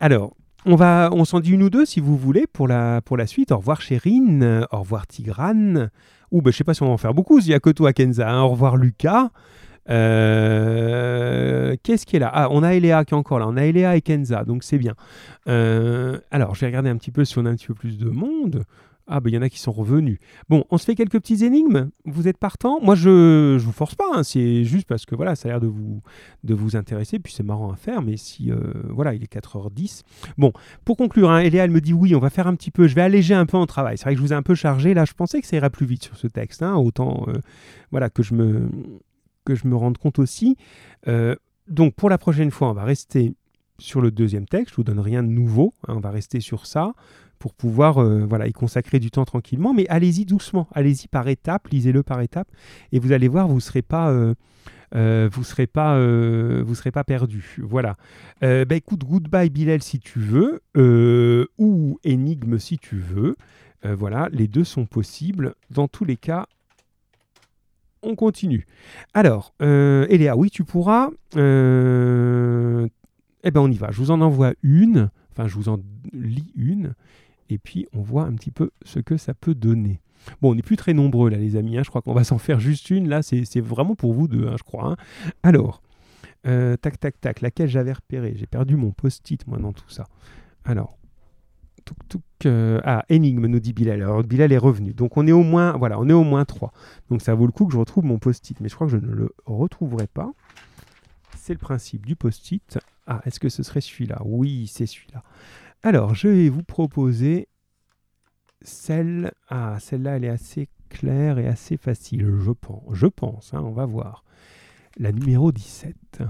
Alors, on va, on s'en dit une ou deux si vous voulez pour la, suite. Au revoir Chérine, au revoir Tigrane. Ou ben, je sais pas si on va en faire beaucoup, s'il n'y a que toi Kenza. hein. Au revoir Lucas. Euh, Qu'est-ce qui est là? Ah, on a Eléa qui est encore là. On a Eléa et Kenza, donc c'est bien. Euh, alors, je vais regarder un petit peu si on a un petit peu plus de monde. Ah, ben il y en a qui sont revenus. Bon, on se fait quelques petits énigmes. Vous êtes partant Moi, je je vous force pas. hein. C'est juste parce que voilà, ça a l'air de vous de vous intéresser. Puis c'est marrant à faire. Mais si euh, voilà, il est 4h10. Bon, pour conclure, hein, Eléa, elle me dit oui, on va faire un petit peu. Je vais alléger un peu en travail. C'est vrai que je vous ai un peu chargé. Là, je pensais que ça irait plus vite sur ce texte. hein. autant euh, voilà que je me que je me rende compte aussi. Euh, donc pour la prochaine fois, on va rester sur le deuxième texte. Je vous donne rien de nouveau. Hein, on va rester sur ça pour pouvoir euh, voilà, y consacrer du temps tranquillement. Mais allez-y doucement, allez-y par étapes, lisez-le par étapes, et vous allez voir, vous ne serez pas, euh, euh, vous serez pas, vous serez pas perdu. Voilà. bah écoute, goodbye Bilal si tu veux, ou énigme si tu veux. voilà, les deux sont possibles. Dans tous les cas, on continue. Alors, Eléa, oui, tu pourras. eh ben, on y va. Je vous en envoie une. Enfin, je vous en lis une et puis on voit un petit peu ce que ça peut donner. Bon, on n'est plus très nombreux là, les amis. Hein. Je crois qu'on va s'en faire juste une. Là, c'est vraiment pour vous deux, hein, je crois. Hein. Alors, euh, tac, tac, tac. Laquelle j'avais repéré J'ai perdu mon post-it, moi, dans tout ça. Alors, touk, euh, ah, énigme, nous dit Bilal. Alors, Bilal est revenu. Donc, on est au moins, voilà, on est au moins trois. Donc, ça vaut le coup que je retrouve mon post-it. Mais je crois que je ne le retrouverai pas. C'est le principe du post-it. Ah, est-ce que ce serait celui-là? Oui, c'est celui-là. Alors, je vais vous proposer celle. Ah, celle-là, elle est assez claire et assez facile, je pense. Je pense, hein, on va voir. La numéro 17.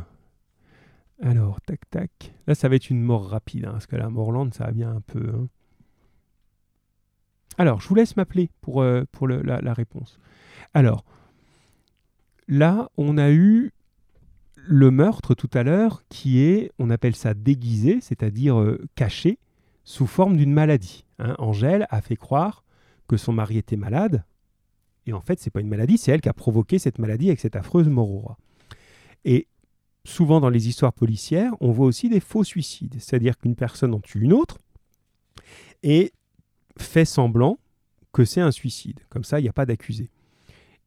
Alors, tac, tac. Là, ça va être une mort rapide, hein, parce que la Morland, ça va bien un peu. Hein. Alors, je vous laisse m'appeler pour, euh, la, réponse. Alors, là, on a eu le meurtre tout à l'heure qui est, on appelle ça déguisé, c'est-à-dire euh, caché, sous forme d'une maladie. Hein. Angèle a fait croire que son mari était malade, et en fait, c'est pas une maladie, c'est elle qui a provoqué cette maladie avec cette affreuse morora. Et souvent dans les histoires policières, on voit aussi des faux suicides, c'est-à-dire qu'une personne en tue une autre et fait semblant que c'est un suicide. Comme ça, il n'y a pas d'accusé.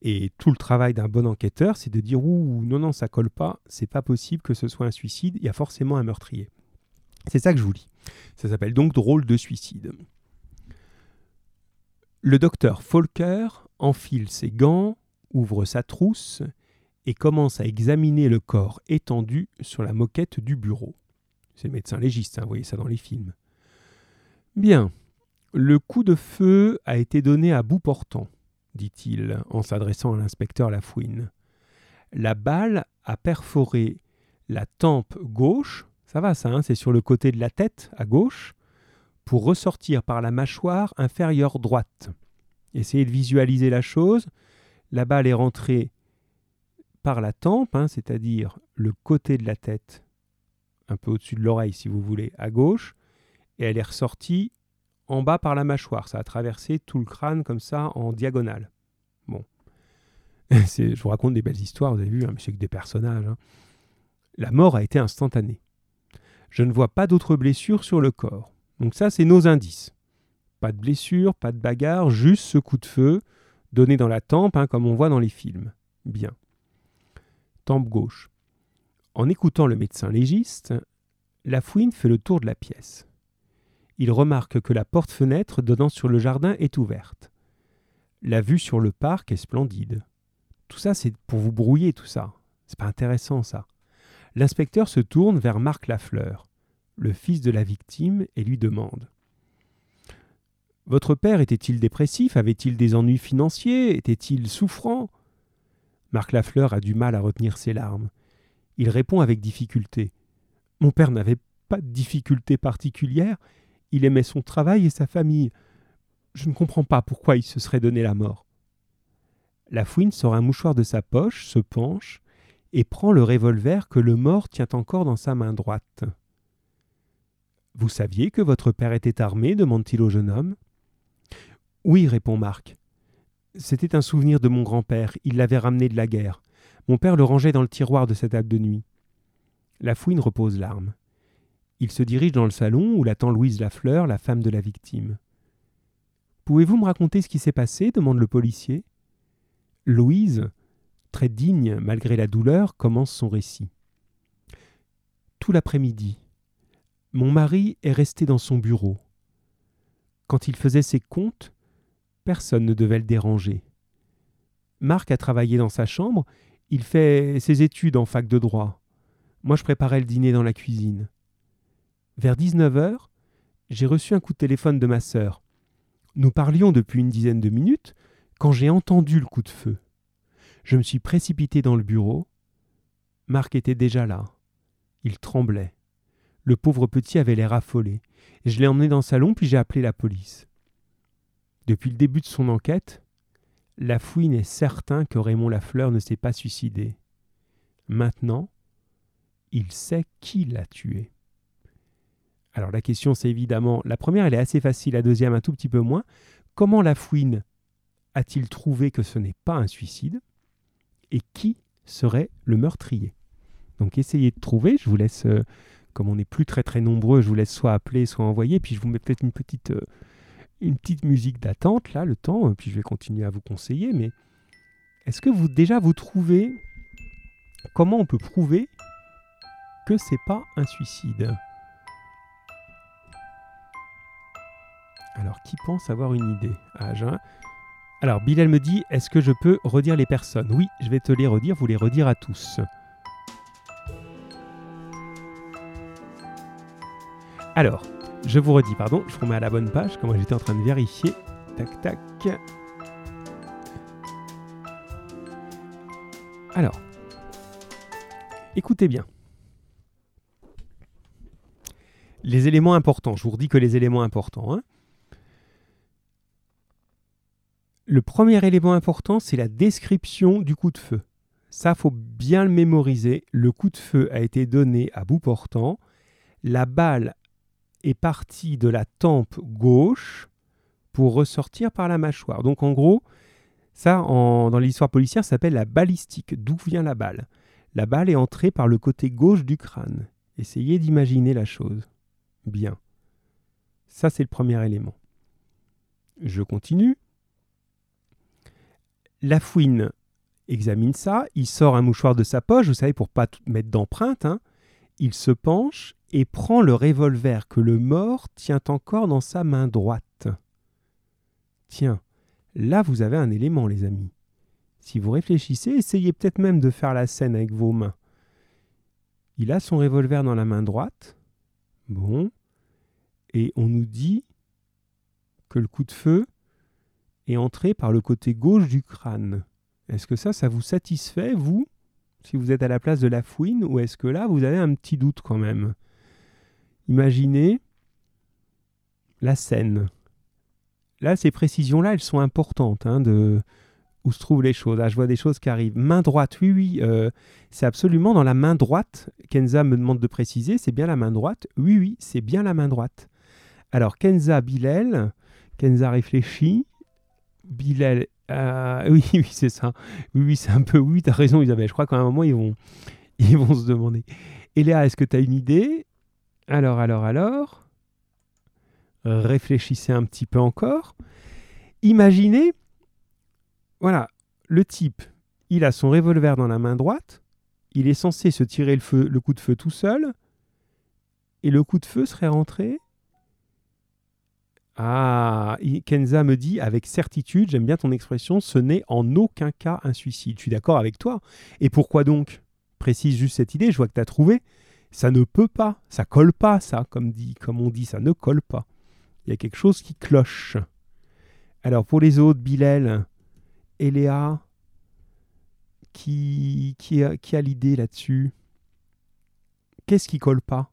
Et tout le travail d'un bon enquêteur, c'est de dire ouh non non ça colle pas, c'est pas possible que ce soit un suicide, il y a forcément un meurtrier. C'est ça que je vous lis. Ça s'appelle donc drôle de suicide. Le docteur Folker enfile ses gants, ouvre sa trousse et commence à examiner le corps étendu sur la moquette du bureau. C'est le médecin légiste, hein, vous voyez ça dans les films. Bien, le coup de feu a été donné à bout portant dit-il en s'adressant à l'inspecteur Lafouine. La balle a perforé la tempe gauche, ça va ça, hein, c'est sur le côté de la tête à gauche, pour ressortir par la mâchoire inférieure droite. Essayez de visualiser la chose. La balle est rentrée par la tempe, hein, c'est-à-dire le côté de la tête, un peu au-dessus de l'oreille si vous voulez, à gauche, et elle est ressortie en bas par la mâchoire. Ça a traversé tout le crâne comme ça en diagonale. Bon. je vous raconte des belles histoires, vous avez vu, hein, mais c'est que des personnages. La mort a été instantanée. Je ne vois pas d'autres blessures sur le corps. Donc ça, c'est nos indices. Pas de blessure, pas de bagarre, juste ce coup de feu donné dans la tempe, hein, comme on voit dans les films. Bien. Tempe gauche. En écoutant le médecin légiste, la fouine fait le tour de la pièce il remarque que la porte-fenêtre donnant sur le jardin est ouverte. La vue sur le parc est splendide. Tout ça, c'est pour vous brouiller, tout ça. C'est pas intéressant, ça. L'inspecteur se tourne vers Marc Lafleur, le fils de la victime, et lui demande. Votre père était-il dépressif? Avait-il des ennuis financiers? Était-il souffrant? Marc Lafleur a du mal à retenir ses larmes. Il répond avec difficulté. Mon père n'avait pas de difficulté particulière, il aimait son travail et sa famille. Je ne comprends pas pourquoi il se serait donné la mort. La fouine sort un mouchoir de sa poche, se penche et prend le revolver que le mort tient encore dans sa main droite. Vous saviez que votre père était armé? demande-t-il au jeune homme. Oui, répond Marc. C'était un souvenir de mon grand-père, il l'avait ramené de la guerre. Mon père le rangeait dans le tiroir de sa table de nuit. La fouine repose l'arme. Il se dirige dans le salon où l'attend Louise Lafleur, la femme de la victime. Pouvez-vous me raconter ce qui s'est passé? demande le policier. Louise, très digne malgré la douleur, commence son récit. Tout l'après-midi, mon mari est resté dans son bureau. Quand il faisait ses comptes, personne ne devait le déranger. Marc a travaillé dans sa chambre, il fait ses études en fac de droit. Moi je préparais le dîner dans la cuisine. Vers 19 heures, j'ai reçu un coup de téléphone de ma sœur. Nous parlions depuis une dizaine de minutes quand j'ai entendu le coup de feu. Je me suis précipité dans le bureau. Marc était déjà là. Il tremblait. Le pauvre petit avait l'air affolé. Je l'ai emmené dans le salon, puis j'ai appelé la police. Depuis le début de son enquête, la fouine est certain que Raymond Lafleur ne s'est pas suicidé. Maintenant, il sait qui l'a tué. Alors la question c'est évidemment, la première elle est assez facile, la deuxième un tout petit peu moins. Comment la fouine a-t-il trouvé que ce n'est pas un suicide? Et qui serait le meurtrier. Donc essayez de trouver, je vous laisse, euh, comme on n'est plus très très nombreux, je vous laisse soit appeler, soit envoyer, puis je vous mets peut-être une petite, euh, une petite musique d'attente là, le temps, puis je vais continuer à vous conseiller, mais est-ce que vous déjà vous trouvez comment on peut prouver que c'est pas un suicide? Alors, qui pense avoir une idée? Ah, Alors, Bilal me dit est-ce que je peux redire les personnes? Oui, je vais te les redire, vous les redire à tous. Alors, je vous redis, pardon, je vous remets à la bonne page, comme j'étais en train de vérifier. Tac, tac. Alors, écoutez bien. Les éléments importants, je vous redis que les éléments importants. Hein. Le premier élément important, c'est la description du coup de feu. Ça, faut bien le mémoriser. Le coup de feu a été donné à bout portant. La balle est partie de la tempe gauche pour ressortir par la mâchoire. Donc en gros, ça, dans l'histoire policière, s'appelle la balistique. D'où vient la balle? La balle est entrée par le côté gauche du crâne. Essayez d'imaginer la chose. Bien. Ça, c'est le premier élément. Je continue. La fouine examine ça, il sort un mouchoir de sa poche, vous savez, pour pas mettre d'empreinte. Hein. Il se penche et prend le revolver que le mort tient encore dans sa main droite. Tiens, là vous avez un élément, les amis. Si vous réfléchissez, essayez peut-être même de faire la scène avec vos mains. Il a son revolver dans la main droite. Bon. Et on nous dit que le coup de feu et entrer par le côté gauche du crâne. Est-ce que ça, ça vous satisfait, vous, si vous êtes à la place de la fouine, ou est-ce que là, vous avez un petit doute quand même? Imaginez la scène. Là, ces précisions-là, elles sont importantes, hein, de où se trouvent les choses. Ah, je vois des choses qui arrivent. Main droite, oui, oui, euh, c'est absolument dans la main droite. Kenza me demande de préciser, c'est bien la main droite. Oui, oui, c'est bien la main droite. Alors, Kenza Bilel, Kenza réfléchit. Bilal. Euh, oui, oui, c'est ça. Oui, oui, c'est un peu. Oui, tu as raison, Isabelle. Je crois qu'à un moment, ils vont, ils vont se demander. Et Léa, est-ce que tu as une idée? Alors, alors, alors. Réfléchissez un petit peu encore. Imaginez, voilà, le type, il a son revolver dans la main droite. Il est censé se tirer le, le coup de feu tout seul. Et le coup de feu serait rentré ah, Kenza me dit avec certitude, j'aime bien ton expression, ce n'est en aucun cas un suicide. Je suis d'accord avec toi. Et pourquoi donc? Précise juste cette idée, je vois que tu as trouvé. Ça ne peut pas, ça colle pas, ça, comme, dit, comme on dit, ça ne colle pas. Il y a quelque chose qui cloche. Alors pour les autres, Bilal et Léa, qui, qui a, qui a l'idée là-dessus? Qu'est-ce qui colle pas?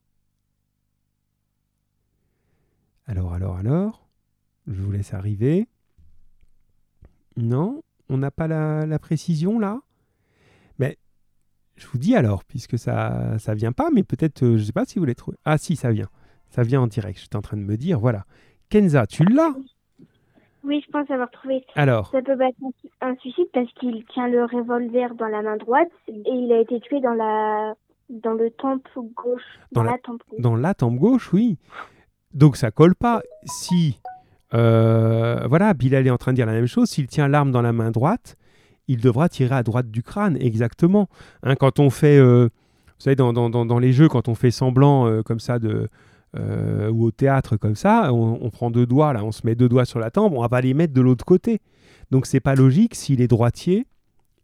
Alors, alors, alors, je vous laisse arriver. Non, on n'a pas la, précision là? Mais je vous dis alors, puisque ça ça vient pas, mais peut-être, euh, je ne sais pas si vous l'avez trouvé. Ah si, ça vient. Ça vient en direct. J'étais en train de me dire, voilà. Kenza, tu l'as? Oui, je pense avoir trouvé. Alors? Ça peut être un suicide parce qu'il tient le revolver dans la main droite et il a été tué dans la dans le temple gauche. Dans, la, tempe gauche. Dans la tempe gauche, oui. Donc ça colle pas. Si, euh, voilà, Bilal est en train de dire la même chose, s'il tient l'arme dans la main droite, il devra tirer à droite du crâne, exactement. Hein, quand on fait, euh, vous savez, dans, dans, les jeux, quand on fait semblant euh, comme ça de... ou au théâtre comme ça, on, prend deux doigts, là, on se met deux doigts sur la tempe, on va les mettre de l'autre côté. Donc c'est pas logique, s'il est droitier,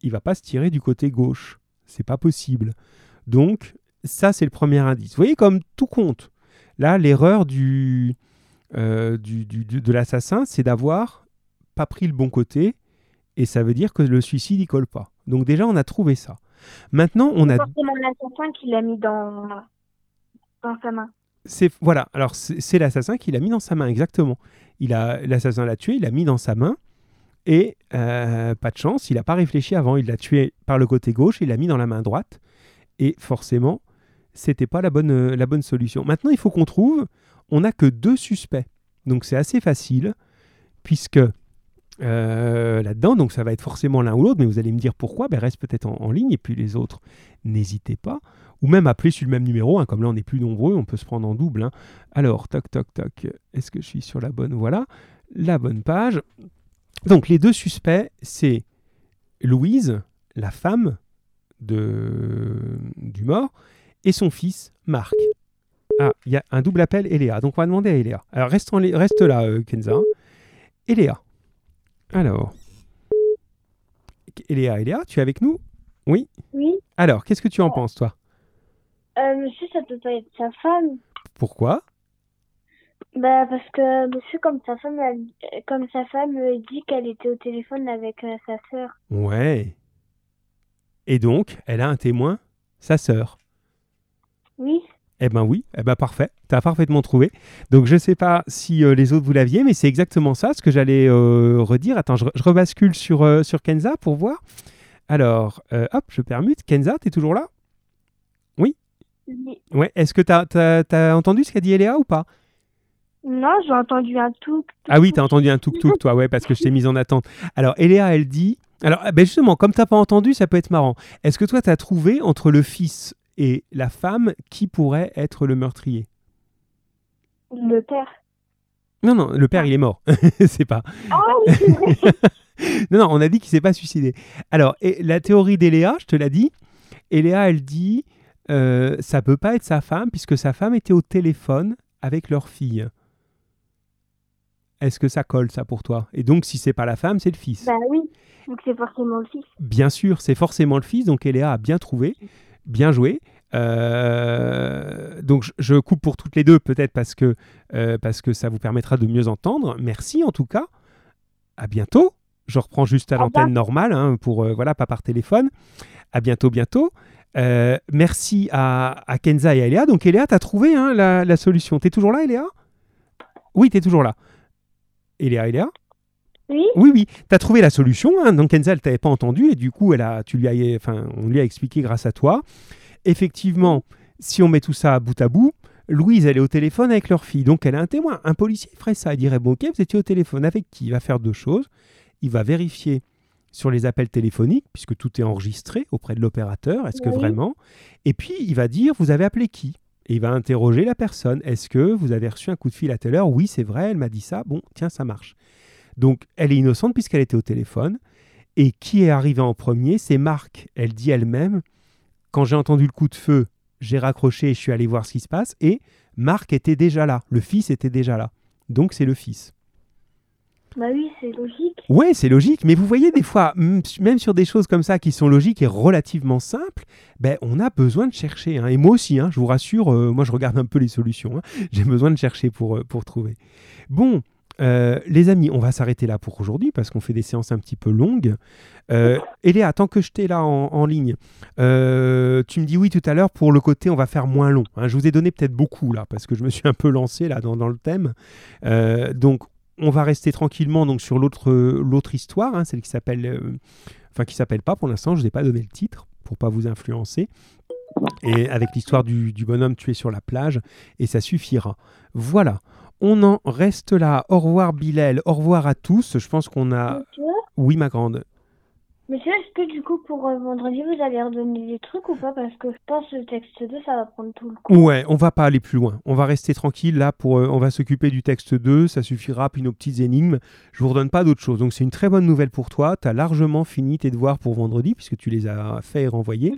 il va pas se tirer du côté gauche. C'est pas possible. Donc ça c'est le premier indice. Vous voyez comme tout compte. Là, l'erreur du, euh, du, de l'assassin, c'est d'avoir pas pris le bon côté, et ça veut dire que le suicide, il colle pas. Donc déjà, on a trouvé ça. Maintenant, on a... forcément l'assassin qui l'a mis dans, dans sa main. C'est voilà. Alors c'est c'est l'assassin qui l'a mis dans sa main exactement. Il a l'assassin l'a tué, il l'a mis dans sa main et euh, pas de chance, il n'a pas réfléchi avant. Il l'a tué par le côté gauche, il l'a mis dans la main droite et forcément, c'était pas la bonne euh, la bonne solution. Maintenant, il faut qu'on trouve. On n'a que deux suspects, donc c'est assez facile puisque euh, là-dedans, donc ça va être forcément l'un ou l'autre, mais vous allez me dire pourquoi, ben reste peut-être en, en ligne, et puis les autres, n'hésitez pas, ou même appeler sur le même numéro, hein, comme là on est plus nombreux, on peut se prendre en double. hein. Alors, toc, toc, toc, est-ce que je suis sur la bonne Voilà, la bonne page. Donc les deux suspects, c'est Louise, la femme de, du mort, et son fils, Marc. Ah, il y a un double appel, Eléa. Donc on va demander à Eléa. Alors reste, en reste là, euh, Kenza. Eléa. Alors. Eléa, Eléa, tu es avec nous? Oui? Oui. Alors, qu'est-ce que tu en penses, toi? Euh, monsieur, ça peut pas être sa femme. Pourquoi? Bah, parce que monsieur, comme sa femme, elle- comme sa femme euh, dit qu'elle était au téléphone avec euh, sa sœur. Ouais. Et donc, elle a un témoin, sa sœur. Oui. Eh ben oui, eh ben parfait, tu as parfaitement trouvé. Donc je ne sais pas si euh, les autres vous l'aviez, mais c'est exactement ça ce que j'allais euh, redire. Attends, je, re- je rebascule sur, euh, sur Kenza pour voir. Alors, hop, je permute. Kenza, tu es toujours là? Oui. Ouais, est-ce que tu as, entendu ce qu'a dit Eléa ou pas? Non, j'ai entendu un tout. Ah oui, tu as entendu un tuk-tuk, toi, ouais, parce que je t'ai mise en attente. Alors, Eléa, elle dit... Alors, ah ben justement, comme tu pas entendu, ça peut être marrant. Est-ce que toi, tu as trouvé entre le fils et la femme qui pourrait être le meurtrier? Le père. Non, non, le père, il est mort. c'est pas... Ah. Non, non, on a dit qu'il s'est pas suicidé. Alors, et la théorie d'Eléa, je te l'ai dit. Eléa, elle dit, euh, ça peut pas être sa femme puisque sa femme était au téléphone avec leur fille. Est-ce que ça colle ça pour toi? Et donc, si c'est pas la femme, c'est le fils. bah oui. Donc c'est forcément le fils. Bien sûr, c'est forcément le fils. Donc, Eléa a bien trouvé, bien joué. Euh, donc, je, coupe pour toutes les deux, peut-être parce que euh, parce que ça vous permettra de mieux entendre. Merci en tout cas. À bientôt. Je reprends juste à l'antenne normale, hein, pour euh, voilà, pas par téléphone. À bientôt, bientôt. Merci à, à Kenza et à Eléa. Donc, Eléa, tu as trouvé hein, la, la solution. Tu es toujours là, Eléa Oui, tu es toujours là. Eléa, Eléa Oui. Oui, oui. Tu as trouvé la solution. Hein. Donc, Kenza, elle t'avait pas entendu. Et du coup, elle a, tu lui as, enfin, on lui a expliqué grâce à toi. Effectivement, si on met tout ça bout à bout, Louise, elle est au téléphone avec leur fille. Donc, elle a un témoin. Un policier ferait ça. Il dirait Bon, ok, vous étiez au téléphone avec qui? Il va faire deux choses. Il va vérifier sur les appels téléphoniques, puisque tout est enregistré auprès de l'opérateur. Est-ce que vraiment? Et puis, il va dire Vous avez appelé qui? Et il va interroger la personne. Est-ce que vous avez reçu un coup de fil à telle heure? Oui, c'est vrai, elle m'a dit ça. Bon, tiens, ça marche. Donc, elle est innocente puisqu'elle était au téléphone. Et qui est arrivé en premier C'est Marc. Elle dit elle-même Quand j'ai entendu le coup de feu, j'ai raccroché et je suis allé voir ce qui se passe. Et Marc était déjà là. Le fils était déjà là. Donc, c'est le fils. Bah oui, c'est logique. Ouais, c'est logique, mais vous voyez, des fois, même sur des choses comme ça qui sont logiques et relativement simples, ben, on a besoin de chercher. hein. Et moi aussi, hein, je vous rassure, euh, moi je regarde un peu les solutions. hein. J'ai besoin de chercher pour, euh, pour trouver. Bon, euh, les amis, on va s'arrêter là pour aujourd'hui parce qu'on fait des séances un petit peu longues. Euh, Eléa, tant que je t'ai là en, ligne, euh, tu me dis oui tout à l'heure pour le côté on va faire moins long. hein. Je vous ai donné peut-être beaucoup là parce que je me suis un peu lancé là dans, le thème. Euh, donc on va rester tranquillement donc sur l'autre histoire, hein, celle qui s'appelle, enfin qui s'appelle pas pour l'instant. Je n'ai pas donné le titre pour pas vous influencer. Et avec l'histoire du, du bonhomme tué sur la plage, et ça suffira. Voilà. On en reste là. Au revoir Bilal, au revoir à tous. Je pense qu'on a. Monsieur, Oui, ma grande. monsieur est-ce que du coup pour euh, vendredi vous allez redonner des trucs ou pas? Parce que je pense que le texte 2 ça va prendre tout le coup. Ouais, on va pas aller plus loin. On va rester tranquille là pour. euh, on va s'occuper du texte 2, ça suffira, puis nos petites énigmes. Je vous redonne pas d'autre chose. Donc c'est une très bonne nouvelle pour toi. Tu as largement fini tes devoirs pour vendredi puisque tu les as fait et renvoyés.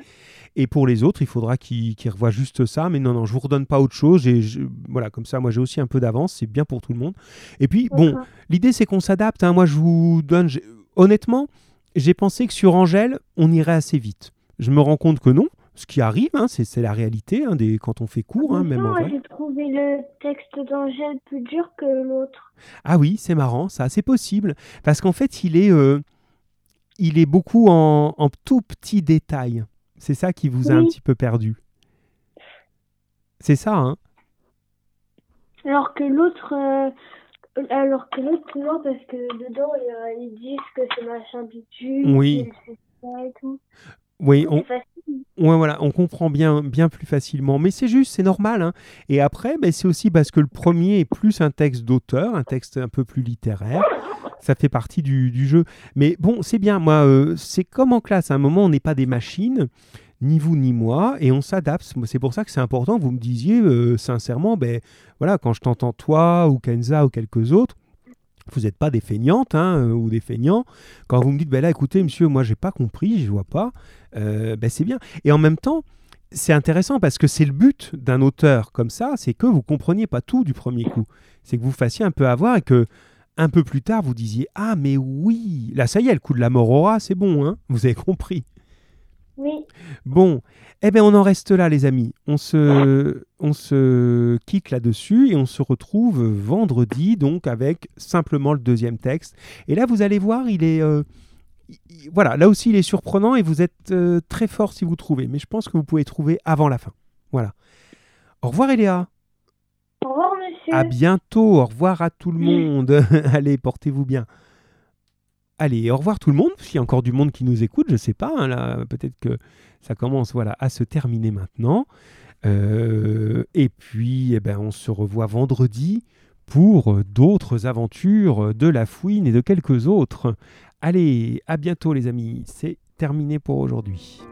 Et pour les autres, il faudra qu'ils revoient juste ça. Mais non, non, je vous redonne pas autre chose. Et je- voilà, comme ça, moi j'ai aussi un peu d'avance. C'est bien pour tout le monde. Et puis, bon. L'idée, c'est qu'on s'adapte. hein. Moi, je vous donne. Honnêtement, j'ai pensé que sur Angèle, on irait assez vite. Je me rends compte que non. Ce qui arrive, hein, c'est la réalité hein, des, quand on fait cours, hein, même en vrai. j'ai trouvé le texte d'Angèle plus dur que l'autre. Ah oui, c'est marrant, ça, c'est possible. Parce qu'en fait, il est. euh, il est beaucoup en, en tout petits détails. C'est ça qui vous a un petit peu perdu. C'est ça, hein Alors que l'autre, euh, alors que l'autre, non, parce que dedans, ils disent que c'est machin bitume, Oui. et tout. Oui, on. Ouais, voilà, on comprend bien, bien plus facilement. Mais c'est juste, c'est normal. hein. Et après, ben, c'est aussi parce que le premier est plus un texte d'auteur, un texte un peu plus littéraire. Ça fait partie du, jeu. Mais bon, c'est bien. Moi, euh, c'est comme en classe. À un moment, on n'est pas des machines, ni vous ni moi, et on s'adapte. C'est pour ça que c'est important vous me disiez euh, sincèrement, ben voilà, quand je t'entends toi ou Kenza ou quelques autres. Vous n'êtes pas des feignantes hein, euh, ou des feignants. Quand vous me dites, ben là, écoutez, monsieur, moi, j'ai pas compris, je vois pas, ben, c'est bien. Et en même temps, c'est intéressant parce que c'est le but d'un auteur comme ça, c'est que vous compreniez pas tout du premier coup. C'est que vous fassiez un peu avoir et que un peu plus tard vous disiez ah mais oui, là ça y est, le coup de la mort aura, c'est bon, hein vous avez compris. Oui, Bon, eh bien on en reste là les amis. On se, on se quitte là-dessus et on se retrouve vendredi donc avec simplement le deuxième texte. Et là vous allez voir, il est... euh, il- il- voilà, là aussi il est surprenant et vous êtes euh, très fort si vous trouvez. Mais je pense que vous pouvez trouver avant la fin. Voilà. Au revoir Eléa. À bientôt. Au revoir à tout le monde. Allez, portez-vous bien. Allez, au revoir tout le monde. S'il y a encore du monde qui nous écoute, je ne sais pas. hein, là, peut-être que ça commence voilà, à se terminer maintenant. Euh, et puis, eh ben, on se revoit vendredi pour d'autres aventures de la fouine et de quelques autres. Allez, à bientôt les amis. C'est terminé pour aujourd'hui.